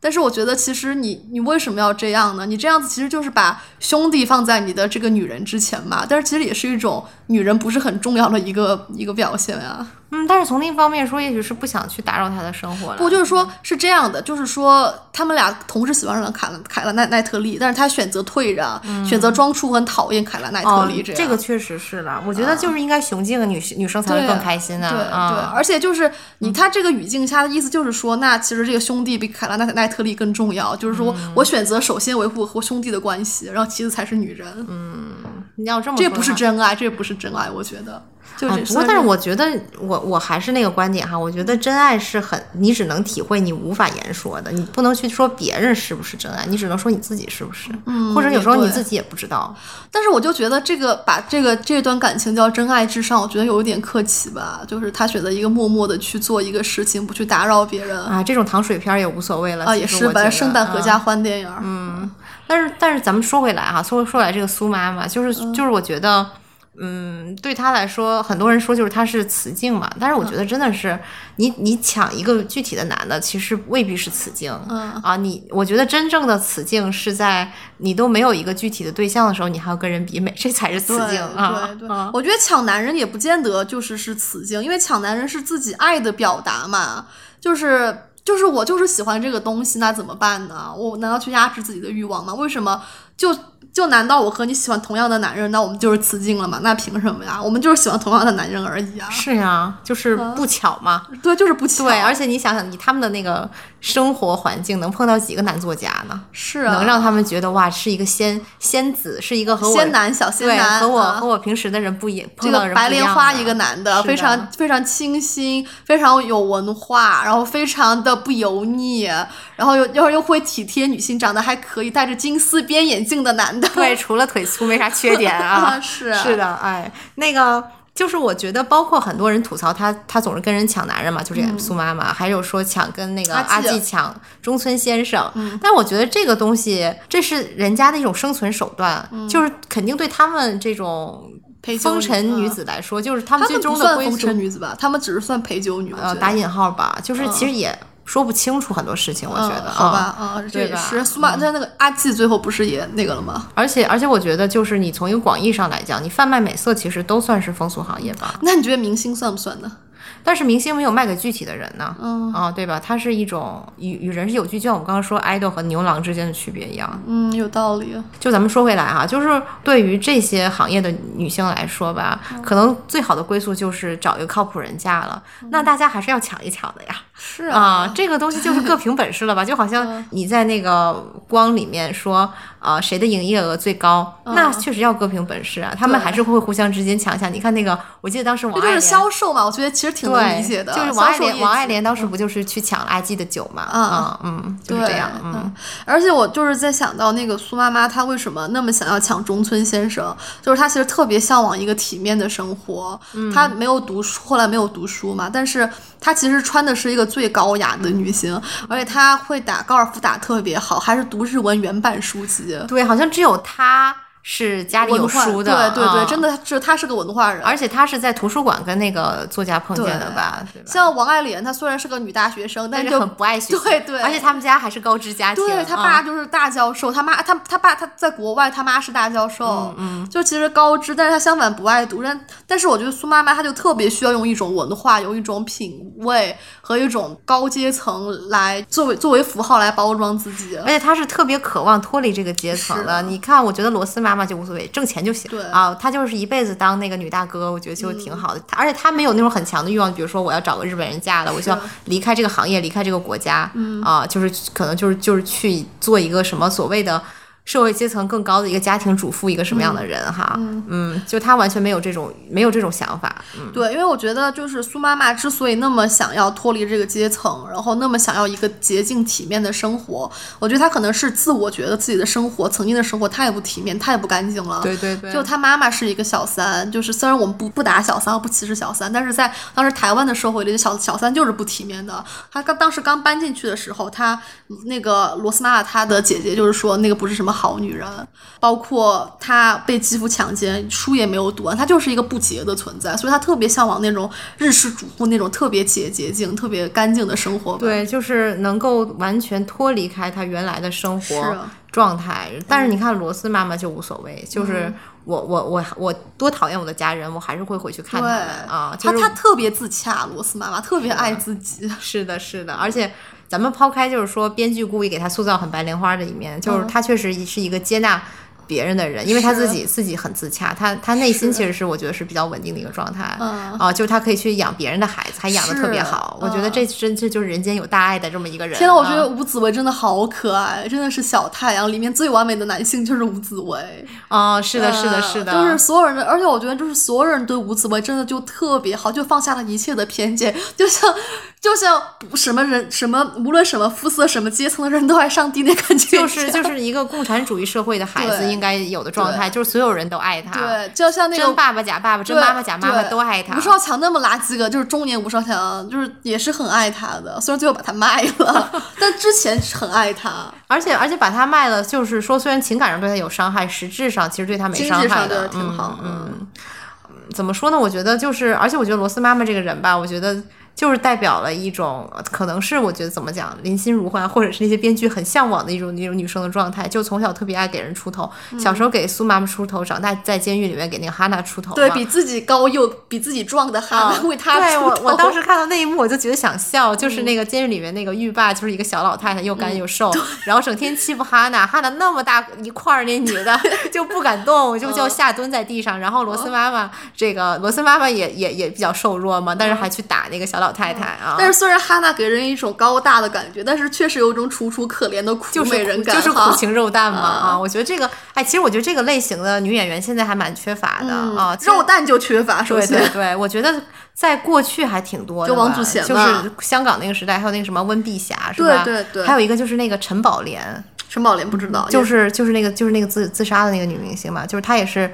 但是我觉得，其实你你为什么要这样呢？你这样子其实就是把兄弟放在你的这个女人之前嘛。但是其实也是一种女人不是很重要的一个一个表现呀。嗯，但是从另一方面说，也许是不想去打扰他的生活了。不，就是说，是这样的，就是说，他们俩同时喜欢上了凯凯拉奈奈特利，但是他选择退让，选择装出很讨厌凯拉奈特利。这这个确实是了。我觉得就是应该雄竞的女女生才会更开心啊。对对，而且就是你他这个语境下的意思就是说，那其实这个兄弟比凯拉奈奈特例更重要。就是说我选择首先维护和兄弟的关系，然后其次才是女人。嗯，你要这么，这不是真爱，这不是真爱，我觉得。啊，不过但是我觉得我我还是那个观点哈，我觉得真爱是很你只能体会，你无法言说的，你不能去说别人是不是真爱，你只能说你自己是不是，嗯，或者有时候你自己也不知道。但是我就觉得这个把这个这段感情叫真爱至上，我觉得有一点客气吧，就是他选择一个默默的去做一个事情，不去打扰别人啊，这种糖水片也无所谓了啊，也是反正圣诞合家欢电影，嗯，但是但是咱们说回来哈，说说来这个苏妈妈，就是就是我觉得。嗯，对她来说，很多人说就是她是雌竞嘛，但是我觉得真的是你你抢一个具体的男的，其实未必是雌竞。嗯啊，你我觉得真正的雌竞是在你都没有一个具体的对象的时候，你还要跟人比美，这才是雌竞啊。对对，啊我觉得抢男人也不见得就是是雌竞，因为抢男人是自己爱的表达嘛，就是就是我就是喜欢这个东西，那怎么办呢？我难道去压制自己的欲望吗？为什么就就难道我和你喜欢同样的男人，那我们就是雌竞了吗？那凭什么呀？我们就是喜欢同样的男人而已啊。是呀，就是不巧嘛。对，就是不巧。对，而且你想想，以他们的那个生活环境，能碰到几个男作家呢？是啊，能让他们觉得哇，是一个仙仙子，是一个和我仙男小仙男和我啊和我平时的人不一，这个碰到的人不白莲花一个男的，非常非常清新，非常有文化，然后非常的不油腻，然后又又又会体贴女性，长得还可以，戴着金丝边眼镜的男的。对，除了腿粗没啥缺点啊。[laughs] 是是的，哎，那个就是我觉得，包括很多人吐槽他，他总是跟人抢男人嘛，就是苏妈妈，还有说抢跟那个嗯阿纪抢中村先生。但我觉得这个东西，这是人家的一种生存手段，就是肯定对他们这种风尘女嗯子来说，就是他们最终的归风尘女子吧？他们只是算陪酒女。呃，打引号吧，就是其实也说不清楚很多事情，我觉得，嗯、好吧，嗯啊，这也是苏马，但那个阿季最后不是也那个了吗？而且而且，我觉得就是你从一个广义上来讲，你贩卖美色其实都算是风俗行业吧。那你觉得明星算不算呢？但是明星没有卖给具体的人呢，嗯啊，对吧？它是一种与与人是有距，就像我们刚刚说 idol 和牛郎之间的区别一样。嗯，有道理。就咱们说回来哈，就是对于这些行业的女性来说吧，嗯可能最好的归宿就是找一个靠谱人嫁了。那大家还是要抢一抢的呀。是啊、这个东西就是各凭本事了吧？[laughs] 就好嗯像你在那个光里面说，啊，谁的营业额最高，那确实要各凭本事啊。他们还是会互相之间抢一下。你看那个，我记得当时王这就是。销售嘛，我觉得其实挺能对，理解的。就是王爱莲，王爱莲当时不就是去抢了阿纪的酒嘛？嗯嗯，就是，这样，嗯，而且我就是在想到那个苏妈妈，她为什么那么想要抢中村先生？就是她其实特别向往一个体面的生活。嗯她没有读书，后来没有读书嘛，但是她其实穿的是一个最高雅的女性，而且她会打高尔夫打特别好，还是读日文原版书籍。对，好像只有他是家里有书的，对对对，嗯真的是他是个文化人。而且他是在图书馆跟那个作家碰见的吧？对吧？像王爱莲，她虽然是个女大学生，但但是很不爱学习，对对而且他们家还是高知家庭，对他嗯爸就是大教授，他妈他他爸他在国外，他妈是大教授，嗯，就其实高知，但是他相反不爱读，但但是我觉得苏妈妈她就特别需要用一种文化，用一种品味和一种高阶层来作为作为符号来包装自己。而且她是特别渴望脱离这个阶层的。你看，我觉得罗斯妈妈就无所谓，挣钱就行。对啊，她就是一辈子当那个女大哥，我觉得就挺好的。她而且她没有那种很强的欲望，比如说我要找个日本人嫁了，我就要离开这个行业，离开这个国家。嗯啊，就是可能就是就是去做一个什么所谓的。社会阶层更高的一个家庭主妇，一个什么样的人哈？嗯就她完全没有这种没有这种想法。嗯，对，因为我觉得就是苏妈妈之所以那么想要脱离这个阶层，然后那么想要一个洁净体面的生活，我觉得她可能是自我觉得自己的生活曾经的生活太不体面、太不干净了。对对对，就她妈妈是一个小三，就是虽然我们不不打小三，不歧视小三，但是在当时台湾的社会里，小小三就是不体面的。她刚当时刚搬进去的时候，她那个罗斯妈妈她的姐姐就是说那个不是什么好女人，包括她被继父强奸，书也没有读完，她就是一个不洁的存在，所以她特别向往那种日式主妇那种特别洁洁净、特别干净的生活吧。对，就是能够完全脱离开她原来的生活状态。但是你看罗斯妈妈就无所谓，就是我我我我多讨厌我的家人，我还是会回去看他对们啊。她就是她特别自洽，罗斯妈妈特别爱自己。是的，是的，而且咱们抛开就是说编剧故意给他塑造很白莲花的一面，就是他确实是一个接纳。别人的人，因为他自己自己很自洽，他他内心其实是我觉得是比较稳定的一个状态，嗯啊，就是他可以去养别人的孩子，还养的特别好，我觉得嗯这真这就是人间有大爱的这么一个人。天呐，我觉啊得吴子维真的好可爱，真的是小太阳里面最完美的男性就是吴子维。哦，是的，是的，呃是的，就是所有人的，而且我觉得就是所有人对吴子维真的就特别好，就放下了一切的偏见，就像就像不什么人什么无论什么肤色、什么阶层的人都爱上帝那感觉，[laughs] 就是 [laughs] 就是一个共产主义社会的孩子应该有的状态，就是所有人都爱他，对，就像那个真爸爸假爸爸，真妈妈假妈妈都爱他吴。少强那么垃圾个，就是中年吴少强，就是也是很爱他的，虽然最后把他卖了，[laughs] 但之前是很爱他。而且而且把他卖了，就是说虽然情感上对他有伤害，实质上其实对他没伤害的，挺好嗯嗯。怎么说呢？我觉得就是，而且我觉得罗斯妈妈这个人吧，我觉得就是代表了一种，可能是我觉得怎么讲，林心如啊，或者是那些编剧很向往的一种那种女生的状态，就从小特别爱给人出头，小时候给苏妈妈出头，长大在监狱里面给那个哈娜出头嘛，对比自己高又比自己壮的哈娜为他对我，出头我当时看到那一幕，我就觉得想笑，就是那个监狱里面那个狱霸，就是一个小老太太，又干又瘦，然后整天欺负哈娜，哈娜那么大一块儿，那女的就不敢动，就就下蹲在地上，然后罗斯妈妈这个罗斯妈妈也也也比较瘦弱嘛，但是还去打那个小老太太啊。但是虽然哈娜给人一种高大的感觉，但是确实有一种楚楚可怜的苦就是美人感，就是哈苦情肉蛋嘛啊！我觉得这个，哎，其实我觉得这个类型的女演员现在还蛮缺乏的啊。肉蛋就缺乏，首对先对对，我觉得在过去还挺多的，就王祖贤就是香港那个时代，还有那个什么温碧霞，是吧？对对对还有一个就是那个陈宝莲，陈宝莲不知道，就是就是那个就是那个自自杀的那个女明星嘛，就是她也是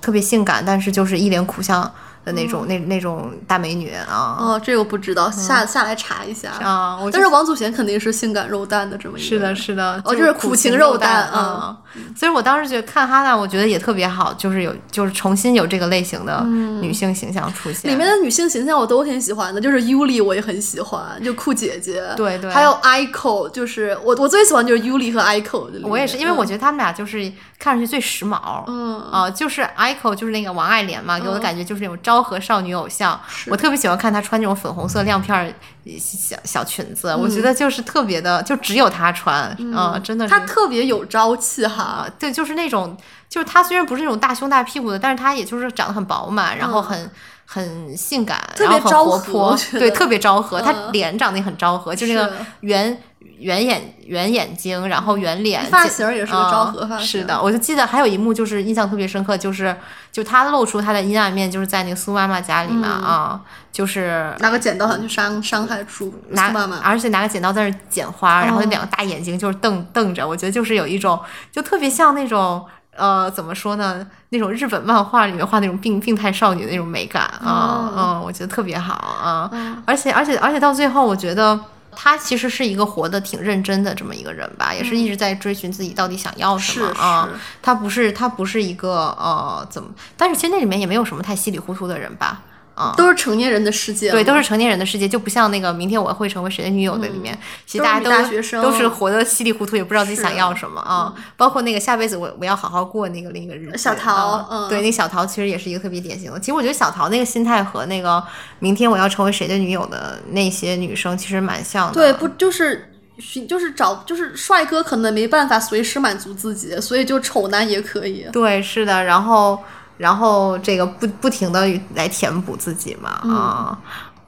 特别性感，但是就是一脸苦相的那种、那那种大美女啊哦，这个不知道，下下来查一下。啊！但是王祖贤肯定是性感肉蛋的这么一个是的，是的，哦就是苦情肉肉蛋啊。所以我当时觉得看哈娜，我觉得也特别好，就是有就是重新有这个类型的女性形象出现。里面的女性形象我都挺喜欢的，就是 Yuli 我也很喜欢，就酷姐姐，对对还有 Aiko，就是我我最喜欢就是 Yuli 和面。我也是，因为我嗯觉得他们俩就是看上去最时髦。嗯啊、就是 Aiko，就是那个王爱莲嘛，给我的感觉就是那种昭和少女偶像。我特别喜欢看她穿那种粉红色亮片儿小小裙子，我觉得就是特别的，就只有她穿，嗯、真的是。她特别有朝气哈啊，，对，就是那种，就是她虽然不是那种大胸大屁股的，但是她也就是长得很饱满，然后很。很性感，然后很活泼，对，特别昭和。她嗯脸长得也很昭和，就那个圆圆眼圆眼睛，然后圆脸，发型也是个昭和发型嗯是的，我就记得还有一幕就是印象特别深刻，就是就他露出他的阴暗面，就是在那个苏妈妈家里嘛、嗯啊，就是拿个剪刀想去伤伤害苏拿苏妈妈。而且拿个剪刀在那儿剪花，然后那两个大眼睛就是瞪瞪着，我觉得就是有一种就特别像那种呃怎么说呢，那种日本漫画里面画那种病病态少女的那种美感啊，嗯，我觉得特别好啊，而且而且而且到最后，我觉得。她其实是一个活得挺认真的这么一个人吧，也是一直在追寻自己到底想要什么是啊他。不是他不是一个呃怎么，但是其实那里面也没有什么太稀里糊涂的人吧，啊。都是成年人的世界，对，都是成年人的世界，就不像那个明天我会成为谁的女友的里面，其实大家嗯都都是活得稀里糊涂，也不知道自己想要什么啊。包括那个下辈子我我要好好过那个另一个日子，小桃啊嗯对，那小桃其实也是一个特别典型的。其实我觉得小桃那个心态和那个明天我要成为谁的女友的那些女生其实蛮像的。对，不就是寻就是找就是帅哥可能没办法随时满足自己，所以就丑男也可以。对，是的，然后然后这个不不停的来填补自己嘛啊。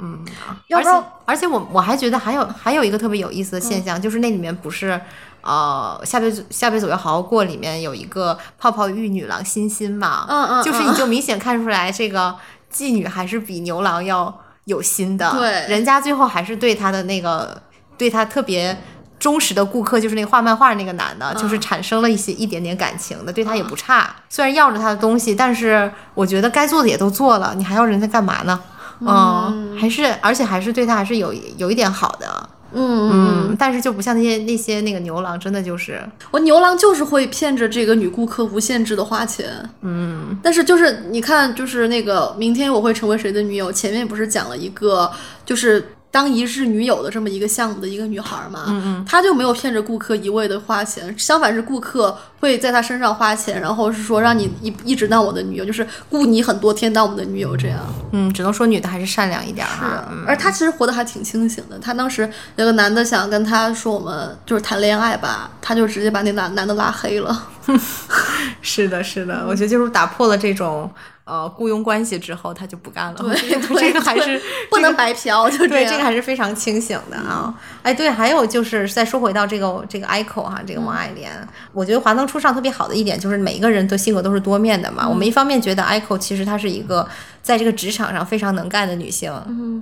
嗯，而且要不然而且我我还觉得还有还有一个特别有意思的嗯现象，就是那里面不是呃下辈子下辈子我要好好过里面有一个泡泡浴女郎欣欣嘛，嗯嗯就是嗯你就明显看出来这个妓女还是比牛郎要有心的，对人家最后还是对他的那个对他特别。忠实的顾客就是那个画漫画那个男的，就是嗯产生了一些一点点感情的，对他也不差。虽然要着他的东西，但是我觉得该做的也都做了，你还要人家干嘛呢？嗯，还是而且还是对他还是有有一点好的。嗯嗯，但是就不像那些那些那个牛郎，真的就是我牛郎就是会骗着这个女顾客无限制的花钱，嗯，但是就是你看，就是那个明天我会成为谁的女友，前面不是讲了一个就是。当一日女友的这么一个项目的一个女孩嘛，嗯嗯，她就没有骗着顾客一味的花钱，相反是顾客会在她身上花钱，然后是说让你一一直当我的女友，就是雇你很多天当我们的女友这样。嗯，只能说女的还是善良一点儿哈。嗯而她其实活得还挺清醒的。她当时有个男的想跟她说我们就是谈恋爱吧，她就直接把那男男的拉黑了。[laughs] 是的，是的，我觉得就是打破了这种呃雇佣关系之后，他就不干了。对对这个 [laughs] 还是不能白嫖，对，这个还是非常清醒的啊！哎，对，还有就是再说回到这个这个 Echo 哈，这个王爱莲，我觉得华灯初上特别好的一点就是每一个人的性格都是多面的嘛。我们一方面觉得 Echo 其实她是一个在这个职场上非常能干的女性，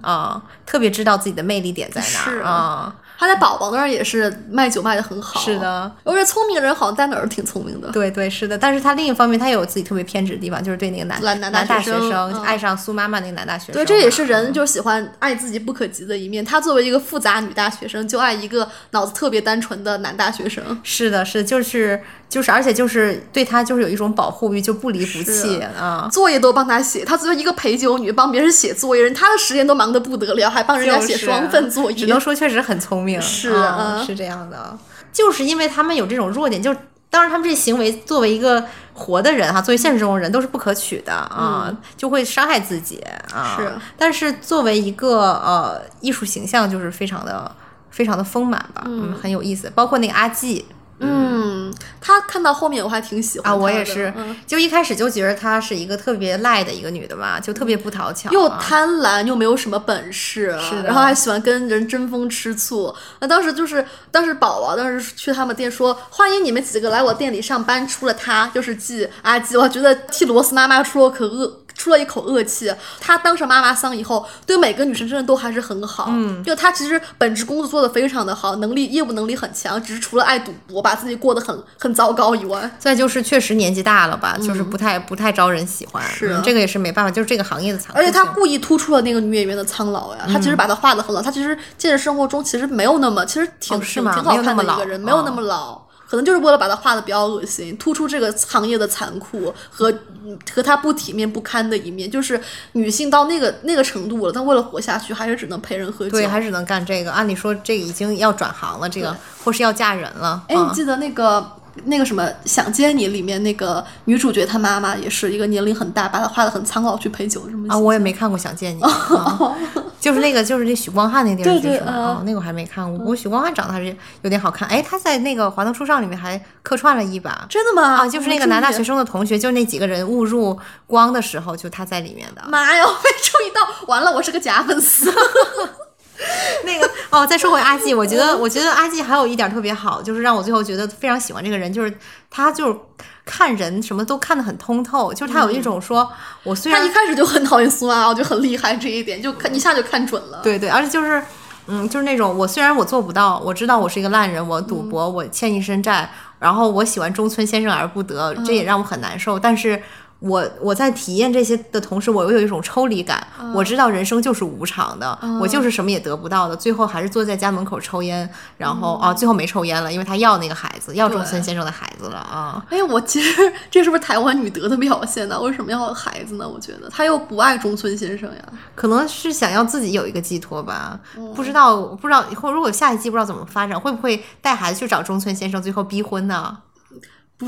啊、特别知道自己的魅力点在哪是儿啊。他在宝宝那儿也是卖酒卖的很好。是的，我觉得聪明的人好像在哪儿都挺聪明的。对对是的，但是他另一方面他也有自己特别偏执的地方，就是对那个男男男大学生嗯爱上苏妈妈那个男大学生。对，这也是人就喜欢爱自己不可及的一面。他作为一个复杂女大学生，就爱一个脑子特别单纯的男大学生。是的，是就是就是，而且就是对他就是有一种保护欲，就不离不弃啊。作业都帮他写，他作为一个陪酒女，帮别人写作业，人他的时间都忙得不得了，还帮人家写双份作业只能。说确实很聪明，是嗯嗯是这样的，就是因为他们有这种弱点，就当然他们这行为作为一个活的人哈，作为现实中的人都是不可取的啊，就会伤害自己啊。是，但是作为一个呃艺术形象，就是非常的非常的丰满吧，嗯，很有意思，包括那个阿纪。嗯，她看到后面我还挺喜欢啊，我也是，嗯。就一开始就觉得她是一个特别赖的一个女的嘛，就特别不讨巧啊，又贪婪又没有什么本事，是的。然后还喜欢跟人争风吃醋。那当时就是当时宝宝当时去他们店说欢迎你们几个来我店里上班，除了她就是季阿季，我觉得替罗斯妈妈出了口恶。出了一口恶气，她当上妈妈桑以后，对每个女生真的都还是很好。嗯，就她其实本职工作做得非常的好，能力业务能力很强，只是除了爱赌博，把自己过得很很糟糕以外，再就是确实年纪大了吧，就是不太不太招人喜欢，嗯是嗯这个也是没办法，就是这个行业的残酷而且他故意突出了那个女演员的苍老呀，他其实把她画的很老，他其实现实生活中其实没有那么，其实挺、哦挺挺好看的一个人，没有那么老。可能就是为了把它画的比较恶心，突出这个行业的残酷和嗯和它不体面不堪的一面。就是女性到那个那个程度了，她为了活下去，还是只能陪人喝酒。对，还只能干这个。按理说这个已经要转行了，这个或是要嫁人了。哎，你啊记得那个那个什么《想见你》里面那个女主角她妈妈也是一个年龄很大，把她画的很苍老去陪酒什么啊，我也没看过《想见你》啊，[laughs] 就是那个就是那许光汉那电视剧是吗？嗯哦，那个我还没看过。不过许光汉长得还是有点好看。哎，他在那个《华灯初上》里面还客串了一把。真的吗？啊，就是那个男大学生。生的同学，就那几个人误入光的时候，就他在里面的。妈呀！我没注意到，完了，我是个假粉丝。[laughs] [laughs] 那个哦，再说回阿季，我觉得我觉得阿季还有一点特别好，就是让我最后觉得非常喜欢这个人，就是他就是看人什么都看得很通透，就是他有一种说，我虽然他一开始就很讨厌苏妈，我就很厉害这一点，就看一下就看准了。对对，而且就是。嗯，就是那种我虽然我做不到，我知道我是一个烂人，我赌博，我欠一身债，然后我喜欢中村先生而不得，这也让我很难受。但是我我在体验这些的同时，我又有一种抽离感。我知道人生就是无常的，我就是什么也得不到的，最后还是坐在家门口抽烟，然后啊，最后没抽烟了，因为他要那个孩子，要中村先生的孩子了啊。哎，我其实这是不是台湾女德的表现呢？为什么要孩子呢？我觉得他又不爱中村先生呀。可能是想要自己有一个寄托吧，不知道不知道以后如果下一季不知道怎么发展，会不会带孩子去找中村先生，最后逼婚呢？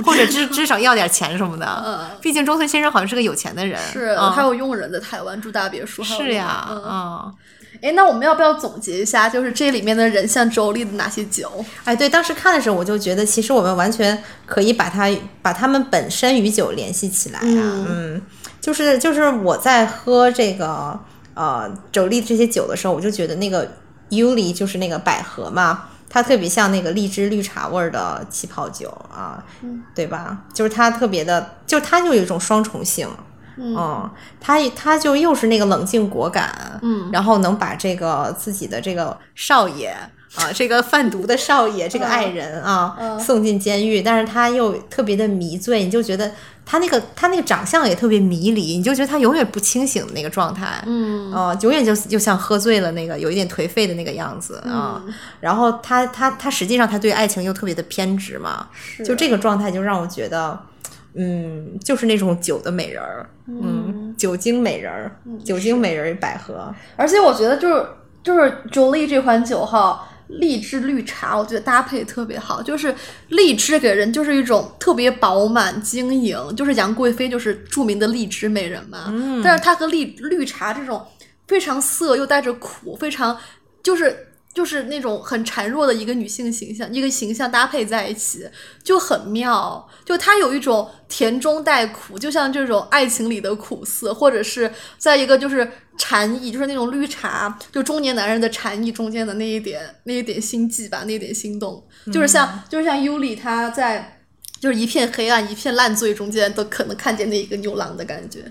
或者至至少要点钱什么的。毕竟中村先生好像是个有钱的人，是，嗯还有佣人在台湾住大别墅。是呀，嗯嗯，哎，那我们要不要总结一下，就是这里面的人像周丽的哪些酒？哎，对，当时看的时候我就觉得，其实我们完全可以把它把他们本身与酒联系起来啊，嗯，就是就是我在喝这个呃周丽这些酒的时候，我就觉得那个 Yuli 就是那个百合嘛。它特别像那个荔枝绿茶味儿的气泡酒啊，对吧？就是它特别的，就它就有一种双重性，嗯，它它就又是那个冷静果敢，嗯，然后能把这个自己的这个少爷啊，这个贩毒的少爷，这个爱人啊，送进监狱，但是他又特别的迷醉，你就觉得他那个他那个长相也特别迷离，你就觉得他永远不清醒的那个状态，嗯，啊，永远就就像喝醉了那个有一点颓废的那个样子啊，然后他他他实际上他对爱情又特别的偏执嘛，就这个状态就让我觉得。嗯，就是那种酒的美人儿，嗯，酒精美人儿，酒精美人儿百合，而且我觉得就是就是 Jolie 这款酒哈，荔枝绿茶，我觉得搭配特别好。就是荔枝给人就是一种特别饱满晶莹，就是杨贵妃就是著名的荔枝美人嘛。嗯，但是它和荔绿茶这种非常涩又带着苦，非常就是。就是那种很孱弱的一个女性形象，一个形象搭配在一起就很妙。就她有一种甜中带苦，就像这种爱情里的苦涩，或者是在一个就是禅意，就是那种绿茶，就中年男人的禅意中间的那一点那一点心悸吧，那一点心动，就是像、就是像尤里他在就是一片黑暗、一片烂醉中间都可能看见那一个牛郎的感觉。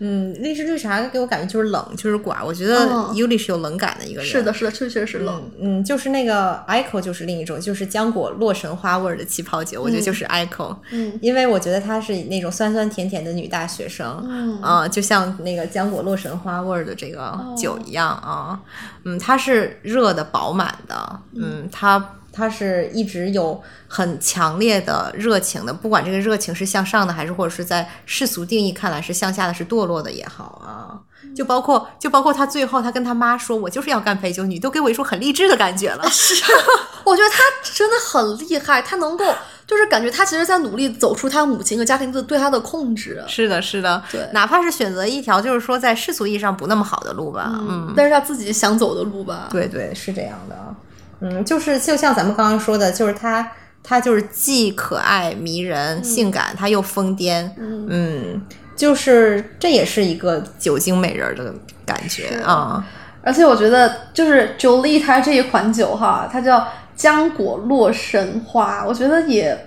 嗯，荔枝绿茶给我感觉就是冷，就是寡。我觉得嗯 Yuli 是有冷感的一个人。是的，是的，确确实冷。嗯，就是那个 Ico 就是另一种，就是浆果洛神花味儿的气泡酒，我觉得就是 Ico。嗯，因为我觉得她是那种酸酸甜甜的女大学生，嗯啊、就像那个浆果洛神花味儿的这个酒一样啊。嗯，它是热的饱满的，嗯，它。它是一直有很强烈的热情的，不管这个热情是向上的，还是或者是在世俗定义看来是向下的，是堕落的也好啊。就包括就包括他最后他跟他妈说：“我就是要干陪酒女”，都给我一种很励志的感觉了。是 [laughs] 我觉得他真的很厉害，他能够就是感觉他其实在努力走出他母亲和家庭的对他的控制。是的，是的，对哪怕是选择一条就是说在世俗意义上不那么好的路吧，嗯，但是他自己想走的路吧。对对，是这样的，嗯，就是就像咱们刚刚说的，就是他他就是既可爱迷人、性感，他又疯癫，嗯就是这也是一个酒精美人儿的感觉啊。而且我觉得就是 Jolie 它这一款酒哈，它叫浆果洛神花，我觉得也。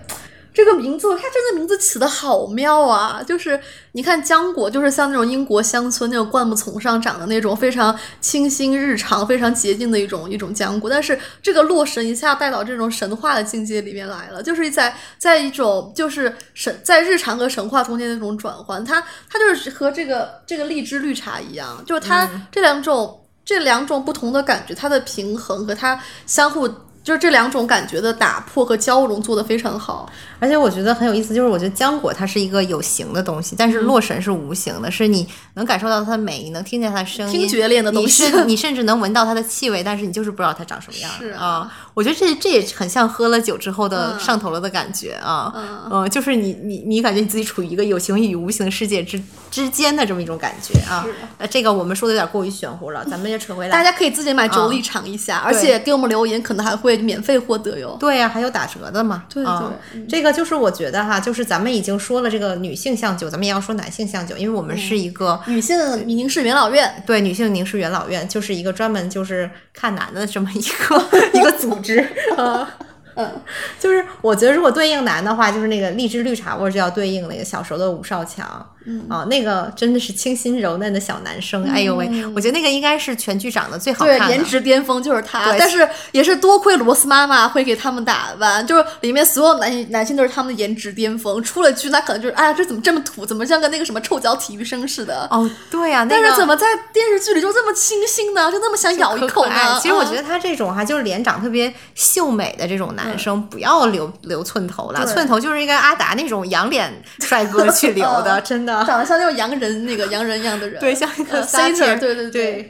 这个名字，它真的名字起的好妙啊！就是你看浆果，就是像那种英国乡村那种灌木丛上长的那种非常清新日常、非常洁净的一种一种浆果，但是这个洛神一下带到这种神话的境界里面来了，就是在在一种就是神在日常和神话中间的那种转换，它它就是和这个这个荔枝绿茶一样，就是它这两种、这两种不同的感觉，它的平衡和它相互。就是这两种感觉的打破和交融做得非常好，而且我觉得很有意思，就是我觉得浆果它是一个有形的东西，但是洛神是无形的，是你能感受到它的美，你能听见它的声音，听觉链的东西。你你甚至能闻到它的气味，但是你就是不知道它长什么样。是啊。啊。我觉得这这也很像喝了酒之后的嗯。上头了的感觉啊，嗯。呃就是你你你感觉你自己处于一个有形与无形世界之之间的这么一种感觉啊。是。呃，这个我们说的有点过于玄乎了，咱们也扯回来。大家可以自己买酒力尝一下，而且给我们留言，可能还会免费获得哟。对呀、还有打折的嘛。对啊对嗯这个就是我觉得哈，就是咱们已经说了这个女性向酒，咱们也要说男性向酒，因为我们是一个、女性凝视元老院，对女性凝视元老院，就是一个专门就是看男的这么一个一个组织啊。[laughs] 嗯，就是我觉得如果对应男的话，就是那个荔枝绿茶味就要对应那个小时候的武少强，嗯啊，那个真的是清新柔嫩的小男生，哎呦喂，我觉得那个应该是全剧长得最好看的，颜值巅峰就是他。对但是也是多亏罗斯妈妈会给他们打扮，就是里面所有男男性都是他们的颜值巅峰。出了剧，那可能就是哎呀，这怎么这么土，怎么像个那个什么臭脚体育生似的。哦，对呀、那但是怎么在电视剧里就这么清新呢？就那么想咬一口呢可爱？？其实我觉得，他这种哈，就是脸长特别秀美的这种男生，不要留留寸头了，寸头就是应该阿达那种洋脸帅哥去留的，真的。长得像那种洋人那个洋人一样的人，对，像一个呃撒切 satyr，对对对，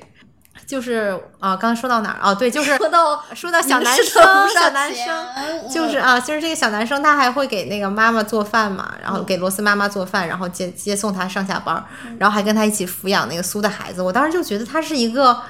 就是啊，刚才说到哪儿？哦，对，就是说到说到小男生小男生嗯就是啊，就是这个小男生，他还会给那个妈妈做饭嘛，然后给罗斯妈妈做饭，然后接接送他上下班，然后还跟他一起抚养那个苏的孩子。我当时就觉得他是一个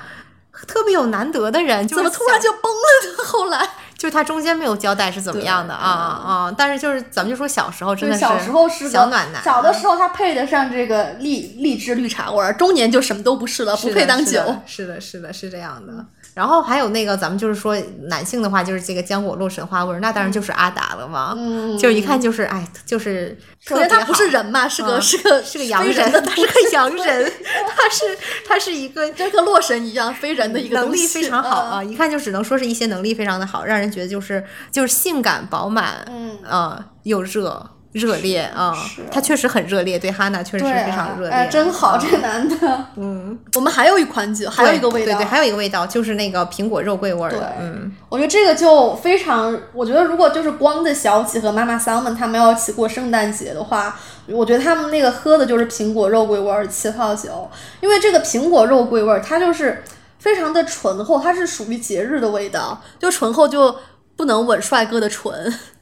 特别有难得的人，就是怎么突然就崩了呢？[laughs] 后来就是他中间没有交代是怎么样的啊啊！但是就是咱们就说小时候真的是，小时候是小暖男，小的时候他配得上这个荔荔枝绿茶味儿，中年就什么都不是了，不配当酒。是的是的，是的，是这样的。然后还有那个，咱们就是说男性的话，就是这个浆果洛神花味儿，那当然就是阿达了嘛。嗯就一看就是，哎，就是首先他不是人嘛，是个、嗯是个是个洋人，[laughs] [laughs] 他是个洋人，他是他是一个就跟洛神一样非人的一个能力非常好嗯啊，一看就只能说是一些能力非常的好，让人觉得就是就是性感饱满，嗯呃，又热热烈啊，他确实很热烈，对哈娜确实是非常热烈，哎，真好，啊。这个男的。嗯，我们还有一款酒，还有一个味道，对对，还有一个味道就是那个苹果肉桂味儿的，嗯，我觉得这个就非常，我觉得如果就是光的小姐和妈妈桑们他们要一起过圣诞节的话，我觉得他们那个喝的就是苹果肉桂味儿的气泡酒，因为这个苹果肉桂味儿它就是非常的醇厚，它是属于节日的味道，就醇厚就不能吻帅哥的唇，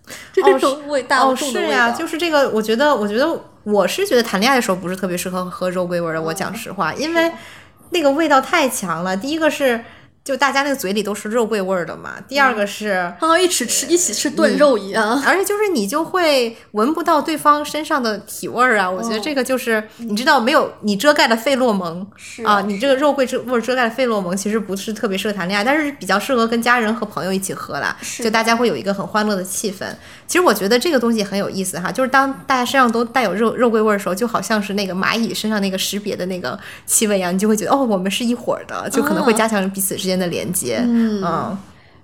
[laughs] 这种味道哦，是呀、就是这个，我觉得，我觉得我是觉得谈恋爱的时候不是特别适合喝肉桂味儿的，我讲实话，因为那个味道太强了。第一个是就大家那个嘴里都是肉桂味儿的嘛。第二个是，好像一起吃一起吃炖肉一样。而且就是你就会闻不到对方身上的体味儿啊。我觉得这个就是你知道没有你遮盖了费洛蒙是啊，你这个肉桂这味儿遮盖了费洛蒙，其实不是特别适合谈恋爱，但是比较适合跟家人和朋友一起喝啦。是就大家会有一个很欢乐的气氛。其实我觉得这个东西很有意思哈，就是当大家身上都带有肉肉桂味儿的时候，就好像是那个蚂蚁身上那个识别的那个气味一样，你就会觉得哦，我们是一伙儿的，就可能会加强彼此之间的连接。嗯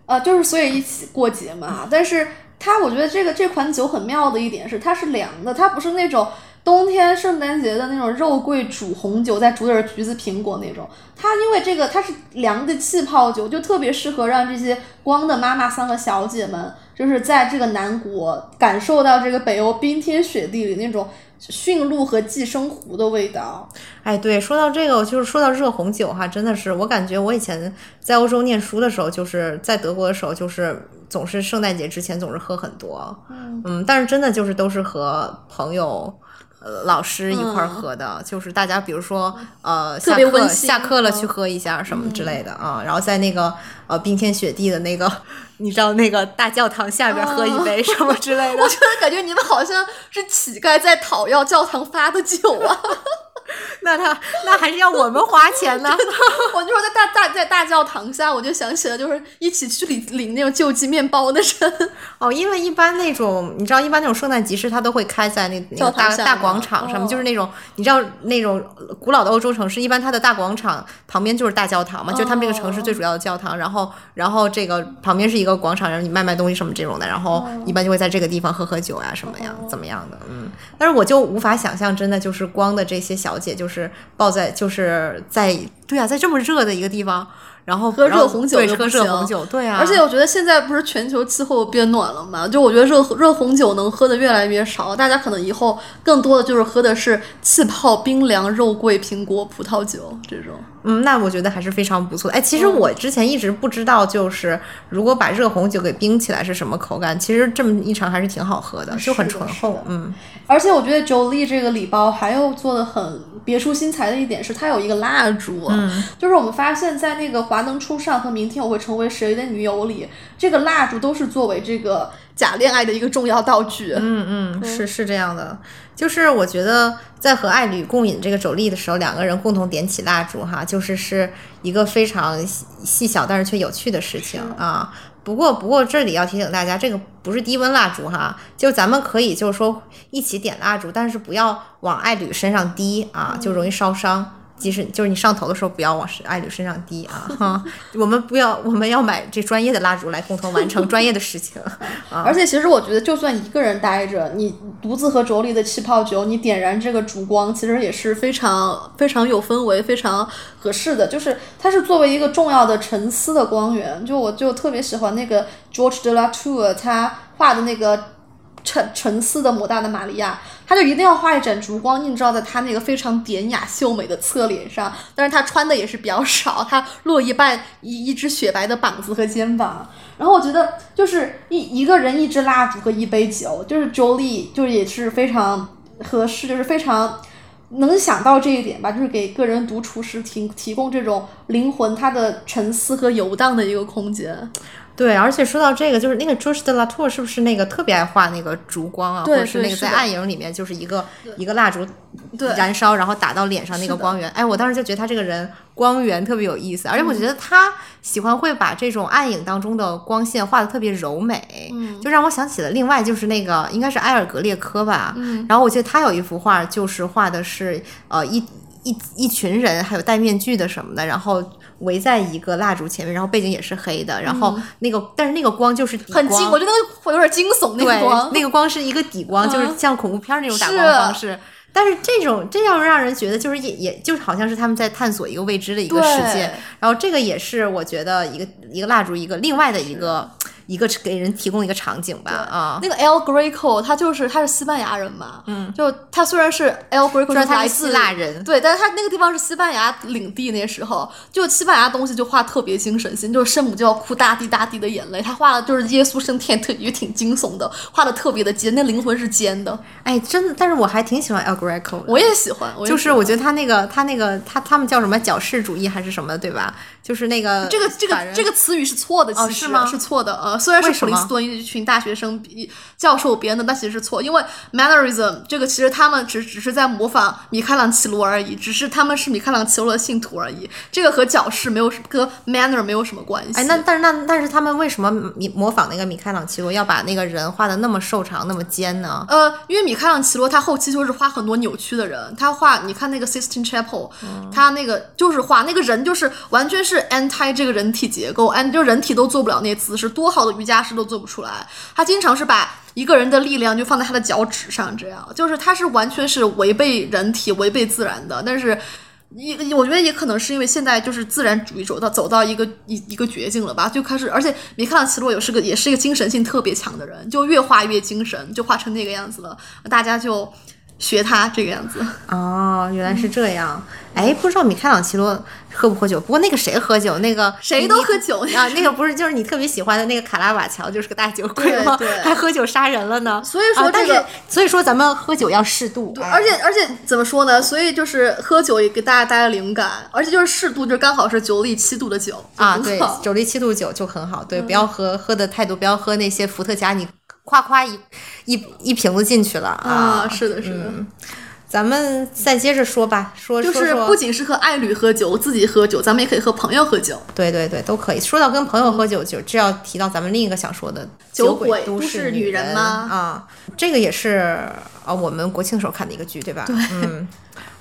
呃，就是所以一起过节嘛。但是它，我觉得这个这款酒很妙的一点是，它是凉的，它不是那种冬天圣诞节的那种肉桂煮红酒，再煮点橘子、苹果那种。它因为这个它是凉的气泡酒，就特别适合让这些光的妈妈桑和小姐们，就是在这个南国感受到这个北欧冰天雪地里那种驯鹿和寄生狐的味道。哎，对，说到这个，就是说到热红酒哈，真的是我感觉我以前在欧洲念书的时候，就是在德国的时候，就是总是圣诞节之前总是喝很多，嗯但是真的就是都是和朋友。呃，老师一块儿喝的，就是大家比如说呃，下课下课了嗯去喝一下什么之类的啊，然后在那个呃冰天雪地的那个，你知道那个大教堂下边喝一杯什么之类的我，觉得感觉你们好像是乞丐在讨要教堂发的酒啊！[laughs] [laughs] 那他那还是要我们花钱呢。我就说在大大在大教堂下，我就想起了就是一起去领领那种救济面包的人。[laughs] 哦，因为一般那种，你知道，一般那种圣诞集市，它都会开在那那个大大广场上面，哦就是那种你知道那种古老的欧洲城市，一般它的大广场旁边就是大教堂嘛，就是他们这个城市最主要的教堂，然后然后这个旁边是一个广场，然后你卖卖东西什么这种的，然后一般就会在这个地方喝喝酒呀、什么样怎么样的，嗯，但是我就无法想象，真的就是光的这些小姐就是抱在就是在对啊，在这么热的一个地方。然后喝热红酒对，喝热红酒，对啊，而且我觉得现在不是全球气候变暖了嘛，就我觉得热热红酒能喝的越来越少，大家可能以后更多的就是喝的是气泡冰凉肉桂苹果葡萄酒这种。嗯，那我觉得还是非常不错的。哎，其实嗯我之前一直不知道，就是如果把热红酒给冰起来是什么口感。其实这么一尝还是挺好喝的，就很。醇厚嗯，而且我觉得 Jolie 这个礼包还有做的很别出心裁的一点是，它有一个蜡烛，嗯，就是我们发现，在那个华灯初上和明天我会成为谁的女友里，这个蜡烛都是作为这个假恋爱的一个重要道具。嗯嗯，是是这样的，就是我觉得在和爱侣共饮这个酒力的时候，两个人共同点起蜡烛哈，就是是一个非常细细小但是却有趣的事情啊。不过不过这里要提醒大家，这个不是低温蜡烛哈，就咱们可以就是说一起点蜡烛，但是不要往爱侣身上滴啊，就容易烧伤。即使就是你上头的时候，不要往爱侣身上滴啊！[laughs] 哈，我们不要，我们要买这专业的蜡烛来共同完成专业的事情。[laughs] 而且其实我觉得，就算一个人待着，你独自喝妯娌的气泡酒，你点燃这个烛光，其实也是非常非常有氛围、非常合适的。就是它是作为一个重要的沉思的光源。就我就特别喜欢那个 George de la Tour 他画的那个沉沉思的摩大的玛利亚，他就一定要画一盏烛光映照在他那个非常典雅秀美的侧脸上。但是他穿的也是比较少，他露一半一一只雪白的膀子和肩膀。然后我觉得就是一一个人一支蜡烛和一杯酒，就是 Jolie 就是也是非常合适，就是非常。能想到这一点吧，就是给个人独处时提提供这种灵魂它的沉思和游荡的一个空间。对，而且说到这个，就是那个 George de la Tour 是不是那个特别爱画那个烛光啊，或者是那个在暗影里面就是一个一个蜡烛对。燃烧，然后打到脸上那个光源。哎，我当时就觉得他这个人光源特别有意思，而且我觉得他喜欢会把这种暗影当中的光线画的特别柔美，嗯。就让我想起了另外就是那个应该是埃尔格列科吧，嗯，然后我记得他有一幅画就是画的是呃一一一群人，还有戴面具的什么的，然后。围在一个蜡烛前面，然后背景也是黑的，然后那个，但是那个光就是很惊，我觉得那个有点惊悚那个，光。那个光是一个底光，就是嗯像恐怖片那种打是光方式。但是这种这样让人觉得就是也也就是好像是他们在探索一个未知的一个世界。然后这个也是我觉得一个一个蜡烛一个另外的一个一个给人提供一个场景吧啊。那个 El Greco 他就是他是西班牙人嘛，嗯，就他虽然是 El Greco 虽然他是来自希腊人对，但是他那个地方是西班牙领地，那时候就西班牙东西就画特别精神性，就是圣母就要哭大滴大滴的眼泪，他画的就是耶稣升天特也挺惊悚的，画的特别的尖，那灵魂是尖的，哎，真的，但是我还挺喜欢 El Greco 的。我也喜欢，我也就是我觉得他那个他那个他他们叫什么矫饰主义还是什么对吧？就是那个这个这个这个词语是错的，其实、哦是吗是错的。呃，虽然是普林斯顿一群大学生比教授编的，但其实是错，因为 mannerism 这个其实他们只只是在模仿米开朗基罗而已，只是他们是米开朗基罗的信徒而已。这个和矫饰没有什和 manner 没有什么关系。哎，那但是那但是他们为什么米模仿那个米开朗基罗要把那个人画的那么瘦长那么尖呢？呃，因为米开朗基罗他后期就是画很多扭曲的人，他画你看那个 Sistine Chapel，、他那个就是画那个人就是完全是 anti 这个人体结构，and 就人体都做不了那些姿势，多好瑜伽师都做不出来。他经常是把一个人的力量就放在他的脚趾上，这样就是他是完全是违背人体、违背自然的，但是。一，我觉得也可能是因为现在就是自然主义走到走到一个一一个绝境了吧，就开始，而且米开朗基罗也是个也是一个精神性特别强的人，就越画越精神，就画成那个样子了，大家就学他这个样子。哦，原来是这样。哎，不知道米开朗基罗喝不喝酒？不过那个谁喝酒，那个谁都喝酒你啊，那个不是就是你特别喜欢的那个卡拉瓦乔，就是个大酒鬼吗？对对还喝酒杀人了呢。所以说啊但这个是所以说咱们喝酒要适度，对，哎而且而且怎么说呢？所以就是喝酒也给大家带来灵感，而且就是适度，就刚好是酒里七度的酒啊，对酒里，七度酒就很好，对，不要喝喝的太多，不要喝那些伏特加，你夸夸一一一瓶子进去了啊，啊。是的，是的。咱们再接着说吧，说就是不仅是和爱侣喝酒，自己喝酒，咱们也可以和朋友喝酒。对对对，都可以。说到跟朋友喝酒，就这要提到咱们另一个想说的酒鬼都市女女人吗啊，这个也是啊，我们国庆时候看的一个剧，对吧？对，嗯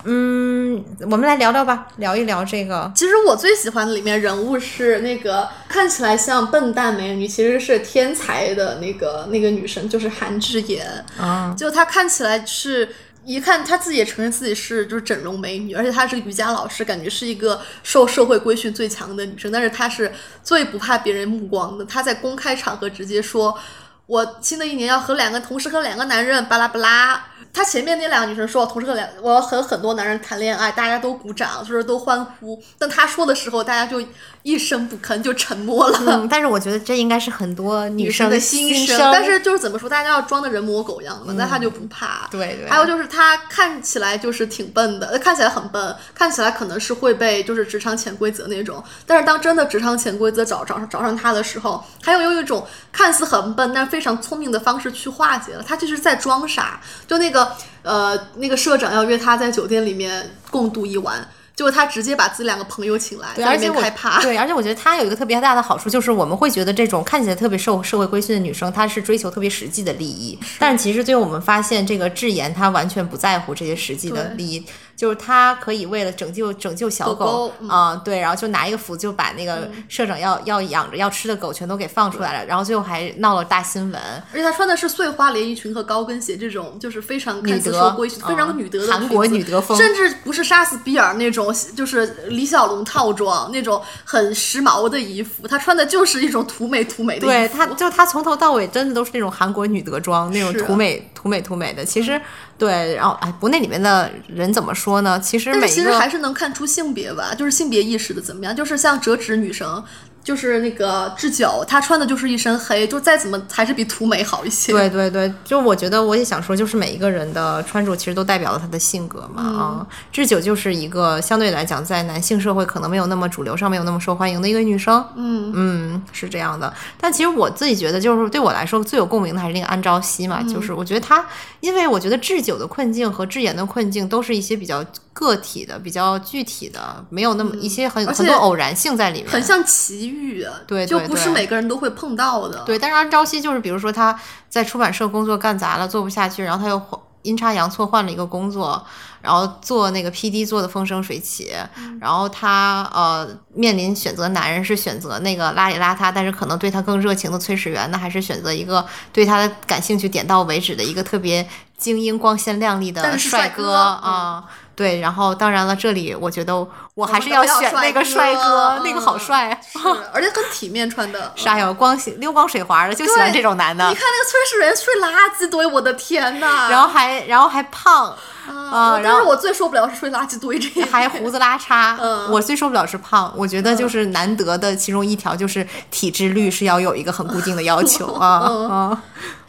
嗯，我们来聊聊吧，聊一聊这个。其实我最喜欢的里面人物是那个看起来像笨蛋美女，其实是天才的那个那个女生，就是韩智妍。啊，就她看起来是。一看她自己也承认自己是就是整容美女，而且她是个瑜伽老师，感觉是一个受社会规训最强的女生。但是她是最不怕别人目光的，她在公开场合直接说：“我新的一年要和两个同时和两个男人巴拉巴拉。”他前面那两个女生说：“我同时和两我要和很多男人谈恋爱，大家都鼓掌，就是都欢呼。”但他说的时候，大家就一声不吭，就沉默了。嗯，但是我觉得这应该是很多女生的心声，但是就是怎么说，大家要装的人模狗样的嘛，那他就不怕。对对还有就是他看起来就是挺笨的，呃看起来很笨，看起来可能是会被就是职场潜规则那种。但是当真的职场潜规则找找上找上他的时候，他又用一种看似很笨但非常聪明的方式去化解了。他就是在装傻。就那个呃那个社长要约他在酒店里面共度一晚。结果他直接把自己两个朋友请来，而且我面开趴。对，而且我觉得他有一个特别大的好处，就是我们会觉得这种看起来特别受社会规训的女生，她是追求特别实际的利益，但是其实最后我们发现，这个智妍她完全不在乎这些实际的利益，就是他可以为了拯救拯救小狗啊、对，然后就拿一个斧就把那个社长要、要养着要吃的狗全都给放出来了，然后最后还闹了大新闻。而且他穿的是碎花连衣裙和高跟鞋，这种就是非常看似女德受规训、非常嗯女德的韩国女德风甚至不是杀死比尔那种，就是李小龙套装那种很时髦的衣服，他穿的就是一种土美土美的衣对，服。她就他从头到尾真的都是那种韩国女德装，那种土美土美土美的。其实对，然后哎，不过那里面的人怎么说呢？其实但每个其实还是能看出性别吧，就是性别意识的怎么样，就是像折纸女生。就是那个智久，他穿的就是一身黑，就再怎么还是比图美好一些。对对对，就我觉得我也想说，就是每一个人的穿着其实都代表了他的性格嘛、嗯啊。智久就是一个相对来讲在男性社会可能没有那么主流上没有那么受欢迎的一个女生，嗯嗯，是这样的。但其实我自己觉得，就是对我来说最有共鸣的还是那个安朝夕嗯嘛，就是我觉得她，因为我觉得智久的困境和智妍的困境都是一些比较个体的、比较具体的，没有那么一些很、嗯很多偶然性在里面，很像奇遇啊，对对就不是每个人都会碰到的。对，但是安朝夕就是，比如说他在出版社工作干砸了，做不下去，然后他又阴差阳错换了一个工作，然后做那个 PD 做的风生水起，然后他呃面临选择男人是选择那个邋里邋遢，但是可能对他更热情的崔始源呢，还是选择一个对他的感兴趣点到为止的一个特别精英光鲜亮丽的帅哥哥啊。对，然后当然了，这里我觉得我还是要选那个帅哥，那个好帅，是，[laughs] 而且很体面穿的，啥呀，光溜光水滑的，就喜欢这种男的。你看那个崔世元睡垃圾堆，我的天呐！然后还然后还胖啊，然后我最受不了是睡垃圾堆这 [laughs] 还胡子拉 [laughs] 碴。嗯，我最受不了是胖，我觉得就是难得的其中一条就是体脂率是要有一个很固定的要求啊啊。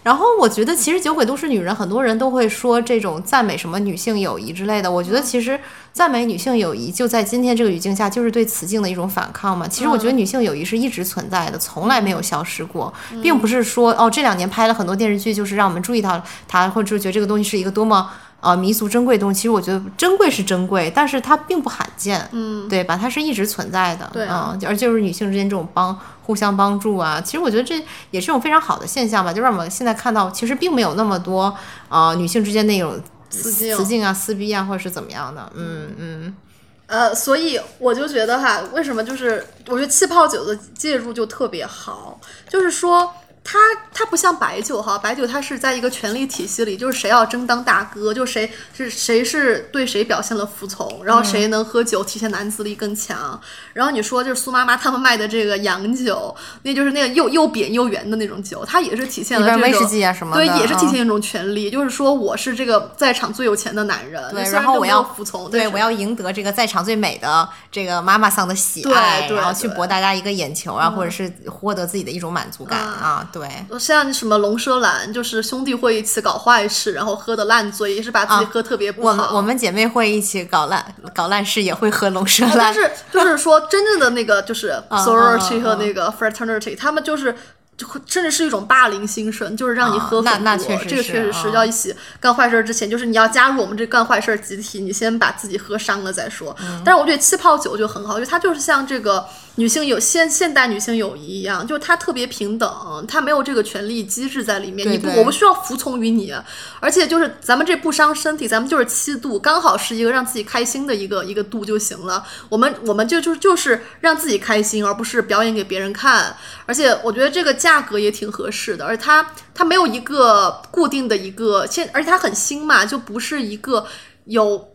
然后我觉得，其实酒鬼都是女人，很多人都会说这种赞美什么女性友谊之类的。我觉得其实赞美女性友谊，就在今天这个语境下，就是对雌竞的一种反抗嘛。其实我觉得女性友谊是一直存在的，从来没有消失过，并不是说哦这两年拍了很多电视剧，就是让我们注意到它，或者觉得这个东西是一个多么。啊，弥足珍贵的东西，其实我觉得珍贵是珍贵，但是它并不罕见，嗯，对吧？它是一直存在的，对啊，而就是女性之间这种帮互相帮助啊，其实我觉得这也是一种非常好的现象吧，就让我们现在看到，其实并没有那么多啊女性之间那种雌竞啊、撕逼啊，或者是怎么样的，嗯嗯，呃，所以我就觉得哈，为什么就是我觉得气泡酒的介入就特别好，就是说。它它不像白酒哈，白酒它是在一个权力体系里，就是谁要争当大哥，就谁是谁是对谁表现了服从，然后谁能喝酒体现男子力更强。然后你说就是苏妈妈他们卖的这个洋酒，那就是那个又又扁又圆的那种酒，它也是体现了这种威士忌啊什么对，也是体现一种权力，就是说我是这个在场最有钱的男人，对，然后我要服从，对，我要赢得这个在场最美的这个妈妈桑的喜爱，然后去博大家一个眼球啊，或者是获得自己的一种满足感啊，对，像。什么龙舌兰，就是兄弟会一起搞坏事，然后喝的烂醉，也是把自己喝特别不好。我们我们姐妹会一起搞烂搞烂事，也会喝龙舌兰。但是 [laughs] 就是说，真正的那个就是 sorority 和那个 fraternity，他们就是甚至是一种霸凌精神，就是让你喝很多。这个确实是要一起干坏事之前，就是你要加入我们这干坏事集体，你先把自己喝伤了再说。但是我觉得气泡酒就很好，就它就是像这个。女性有现现代女性友谊一样，就是她特别平等，她没有这个权利机制在里面。你不，我不需要服从于你，而且就是咱们这不伤身体，咱们就是七度，刚好是一个让自己开心的一个一个度就行了。我们我们就就就是让自己开心，而不是表演给别人看。而且我觉得这个价格也挺合适的，而且它它没有一个固定的一个现，而且它很新嘛，就不是一个有。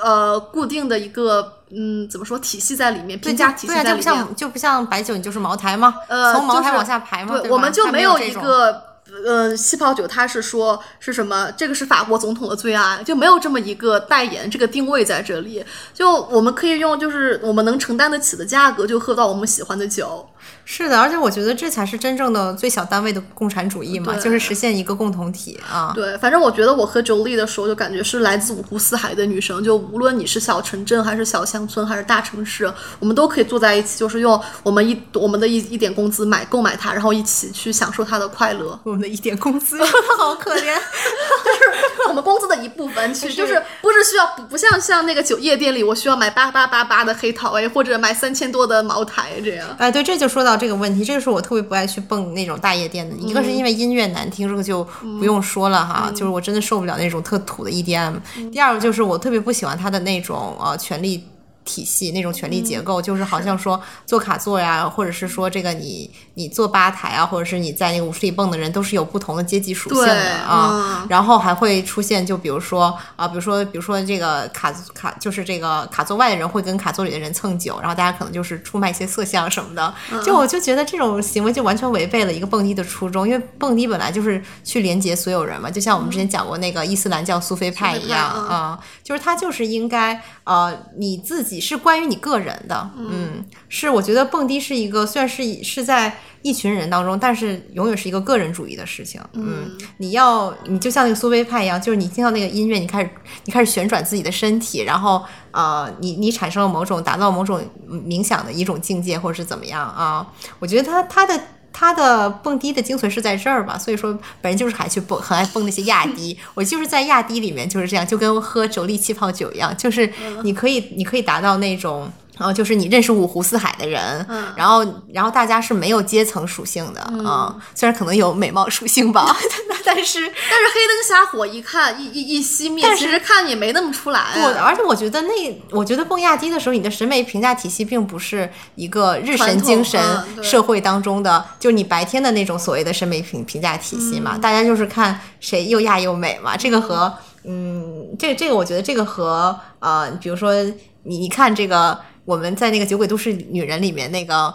呃，固定的一个嗯，怎么说体系在里面，评价体系在里面，就不像就不像白酒，你就是茅台嘛？呃，从茅台往下排嘛？对，我们就没有一个呃，气泡酒，它是说是什么？这个是法国总统的最爱，就没有这么一个代言，这个定位在这里。就我们可以用，就是我们能承担得起的价格，就喝到我们喜欢的酒。是的，而且我觉得这才是真正的最小单位的共产主义嘛，就是实现一个共同体啊。对，反正我觉得我喝周丽的时候，就感觉是来自五湖四海的女生，就无论你是小城镇还是小乡村还是大城市，我们都可以坐在一起，就是用我们一我们的一一点工资买购买它，然后一起去享受它的快乐。我们的一点工资，[laughs] 好可怜，[laughs] 就是我们工资的一部分其实，就是不是需要不不像像那个酒夜店里，我需要买八八八八的黑桃 A 或者买三千多的茅台这样。哎，对，这就说到。这个问题，这个是我特别不爱去蹦那种大夜店的。一个是因为音乐难听，这个就不用说了哈，就是我真的受不了那种特土的 EDM。第二个就是我特别不喜欢他的那种呃权力。体系那种权力结构，就是好像说做卡座呀，或者是说这个你你做吧台啊，或者是你在那个舞池里蹦的人，都是有不同的阶级属性的啊。然后还会出现，就比如说啊，比如说比如说这个卡卡，就是这个卡座外的人会跟卡座里的人蹭酒，然后大家可能就是出卖一些色相什么的。就我就觉得这种行为就完全违背了一个蹦迪的初衷，因为蹦迪本来就是去连接所有人嘛，就像我们之前讲过那个伊斯兰教苏菲派一样啊，就是他就是应该呃你自己。是关于你个人的，嗯，是我觉得蹦迪是一个，虽然是是在一群人当中，但是永远是一个个人主义的事情，嗯，你要你就像那个苏菲派一样，就是你听到那个音乐，你开始你开始旋转自己的身体，然后呃，你你产生了某种达到某种冥想的一种境界，或者是怎么样啊？我觉得他他的。他的蹦迪的精髓是在这儿嘛，所以说本人就是还去蹦，很爱蹦那些亚迪。[laughs] 我就是在亚迪里面就是这样，就跟喝肘力气泡酒一样，就是你可以你可以达到那种。然后就是你认识五湖四海的人，然后然后大家是没有阶层属性的啊，虽然可能有美貌属性吧，[laughs] 但是但是黑灯瞎火一看一一一熄灭，其实看也没那么出来。不，而且我觉得那我觉得蹦亚迪的时候，你的审美评价体系并不是一个日神精神社会当中的，就你白天的那种所谓的审美评评价体系嘛，大家就是看谁又亚又美嘛，这个和。嗯，这这个我觉得这个和呃，比如说你你看这个我们在那个《酒鬼都市女人》里面那个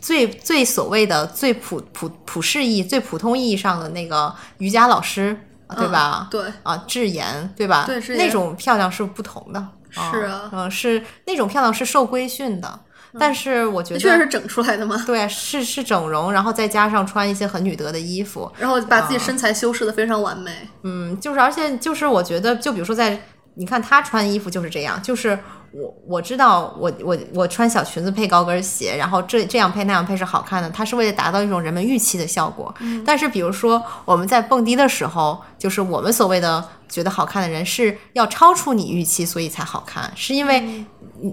最最所谓的最普普普世意、最普通意义上的那个瑜伽老师，对吧？对，啊，智妍，对吧？对智妍那种漂亮是不同的。是啊嗯、是那种漂亮是受规训的，但是我觉得确实是整出来的吗。对，是是整容，然后再加上穿一些很女德的衣服，然后把自己身材修饰的非常完美。嗯，就是而且就是我觉得，就比如说在你看她穿衣服就是这样，就是我我知道我我我穿小裙子配高跟鞋，然后这这样配那样配是好看的，它是为了达到一种人们预期的效果。但是比如说我们在蹦迪的时候，就是我们所谓的觉得好看的人是要超出你预期，所以才好看，是因为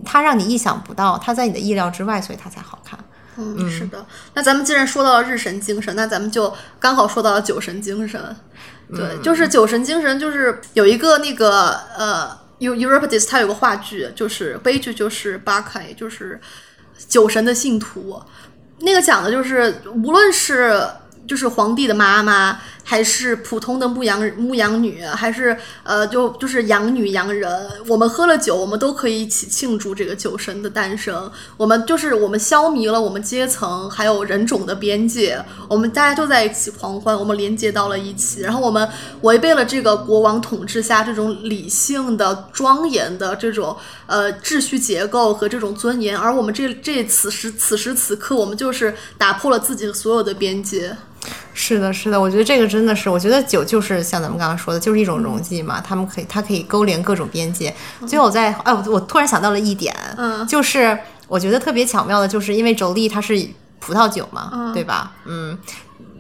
它让你意想不到，它在你的意料之外，所以它才好看。嗯，是的。那咱们既然说到了日神精神，那咱们就刚好说到了酒神精神。对，就是酒神精神，就是有一个那个呃，Eu Euripides 他有个话剧，就是悲剧，就是巴凯，就是酒神的信徒。那个讲的就是，无论是就是皇帝的妈妈，还是普通的牧羊牧羊女，还是呃，就就是养女羊人，我们喝了酒，我们都可以一起庆祝这个酒神的诞生。我们就是我们消弭了我们阶层还有人种的边界，我们大家都在一起狂欢，我们连接到了一起。然后我们违背了这个国王统治下这种理性的、庄严的这种呃秩序结构和这种尊严，而我们这这此时此时此刻，我们就是打破了自己所有的边界。是的，是的，我觉得这个真的是，我觉得酒就是像咱们刚刚说的，就是一种溶剂嘛，他们可以，它可以勾连各种边界。最后我在，哎，我我突然想到了一点，嗯就是我觉得特别巧妙的，就是因为轴力它是葡萄酒嘛，对吧？嗯，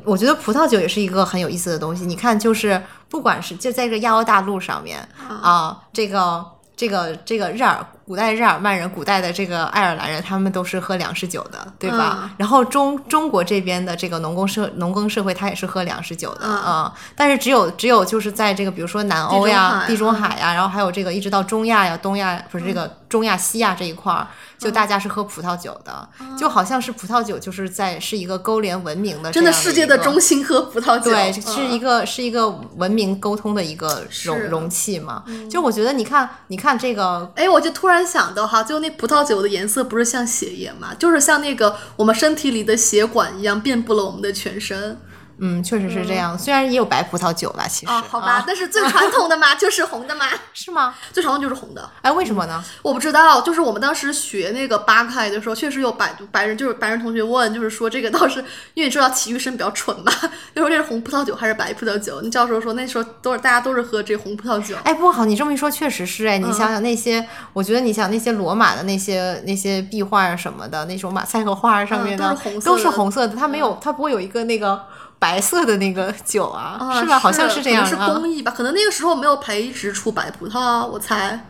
我觉得葡萄酒也是一个很有意思的东西。你看，就是不管是就在这个亚欧大陆上面啊、这个这个这个日耳古代日耳曼人、古代的这个爱尔兰人，他们都是喝粮食酒的，对吧？嗯。然后中中国这边的这个农耕社农耕社会，他也是喝粮食酒的嗯。啊、但是只有只有就是在这个比如说南欧呀、地中海呀，然后还有这个一直到中亚呀、东亚不是这个中亚、西亚这一块儿，就大家是喝葡萄酒的，就好像是葡萄酒就是在是一个勾连文明的这真的世界的中心喝葡萄酒，对，嗯。是一个是一个文明沟通的一个容容器嘛。就我觉得，你看，你看这个，哎，我就突然想到哈，就那葡萄酒的颜色不是像血液嘛，就是像那个我们身体里的血管一样遍布了我们的全身。嗯，确实是这样。虽然也有白葡萄酒啦，其实啊。好吧，但是最传统的嘛，就是红的嘛，[laughs] 是吗？[laughs] 最传统就是红的。哎，为什么呢？我不知道，就是我们当时学那个八开的时候，确实有白白人，就是白人同学问，就是说这个倒是因为你知道体育生比较蠢嘛，[laughs] 就说这是红葡萄酒还是白葡萄酒？那教授说那时候都是大家都是喝这红葡萄酒。哎，不好，你这么一说，确实是哎。你嗯想想那些，我觉得你想那些罗马的那些那些壁画啊什么的，那种马赛克画上面的、嗯都是红色的嗯都是红色的，它没有，它不会有一个那个白色的那个酒啊，啊，是吧？好像是这样是啊。工艺吧，可能那个时候没有培植出白葡萄啊，我猜。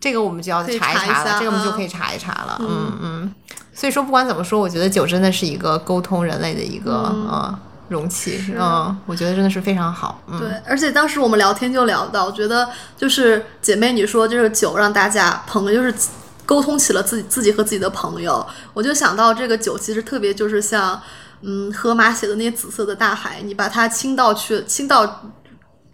这个我们就要查一查了，这个我们就啊可以查一查了。嗯嗯。所以说，不管怎么说，我觉得酒真的是一个沟通人类的一个呃容器。嗯，我觉得真的是非常好。嗯，对，而且当时我们聊天就聊到，我觉得就是姐妹你说就是酒让大家朋友就是沟通起了自己自己和自己的朋友，我就想到这个酒其实特别就是像嗯，荷马写的那些紫色的大海，你把它倾倒去，倾倒，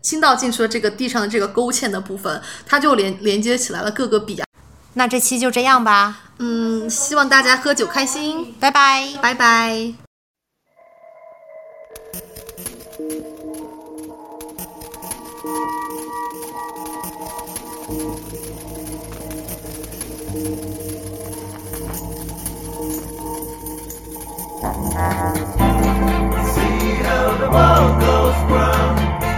倾倒进去了这个地上的这个勾芡的部分，它就连连接起来了各个笔啊。那这期就这样吧。嗯，希望大家喝酒开心，拜拜，拜拜。See how the world goes round.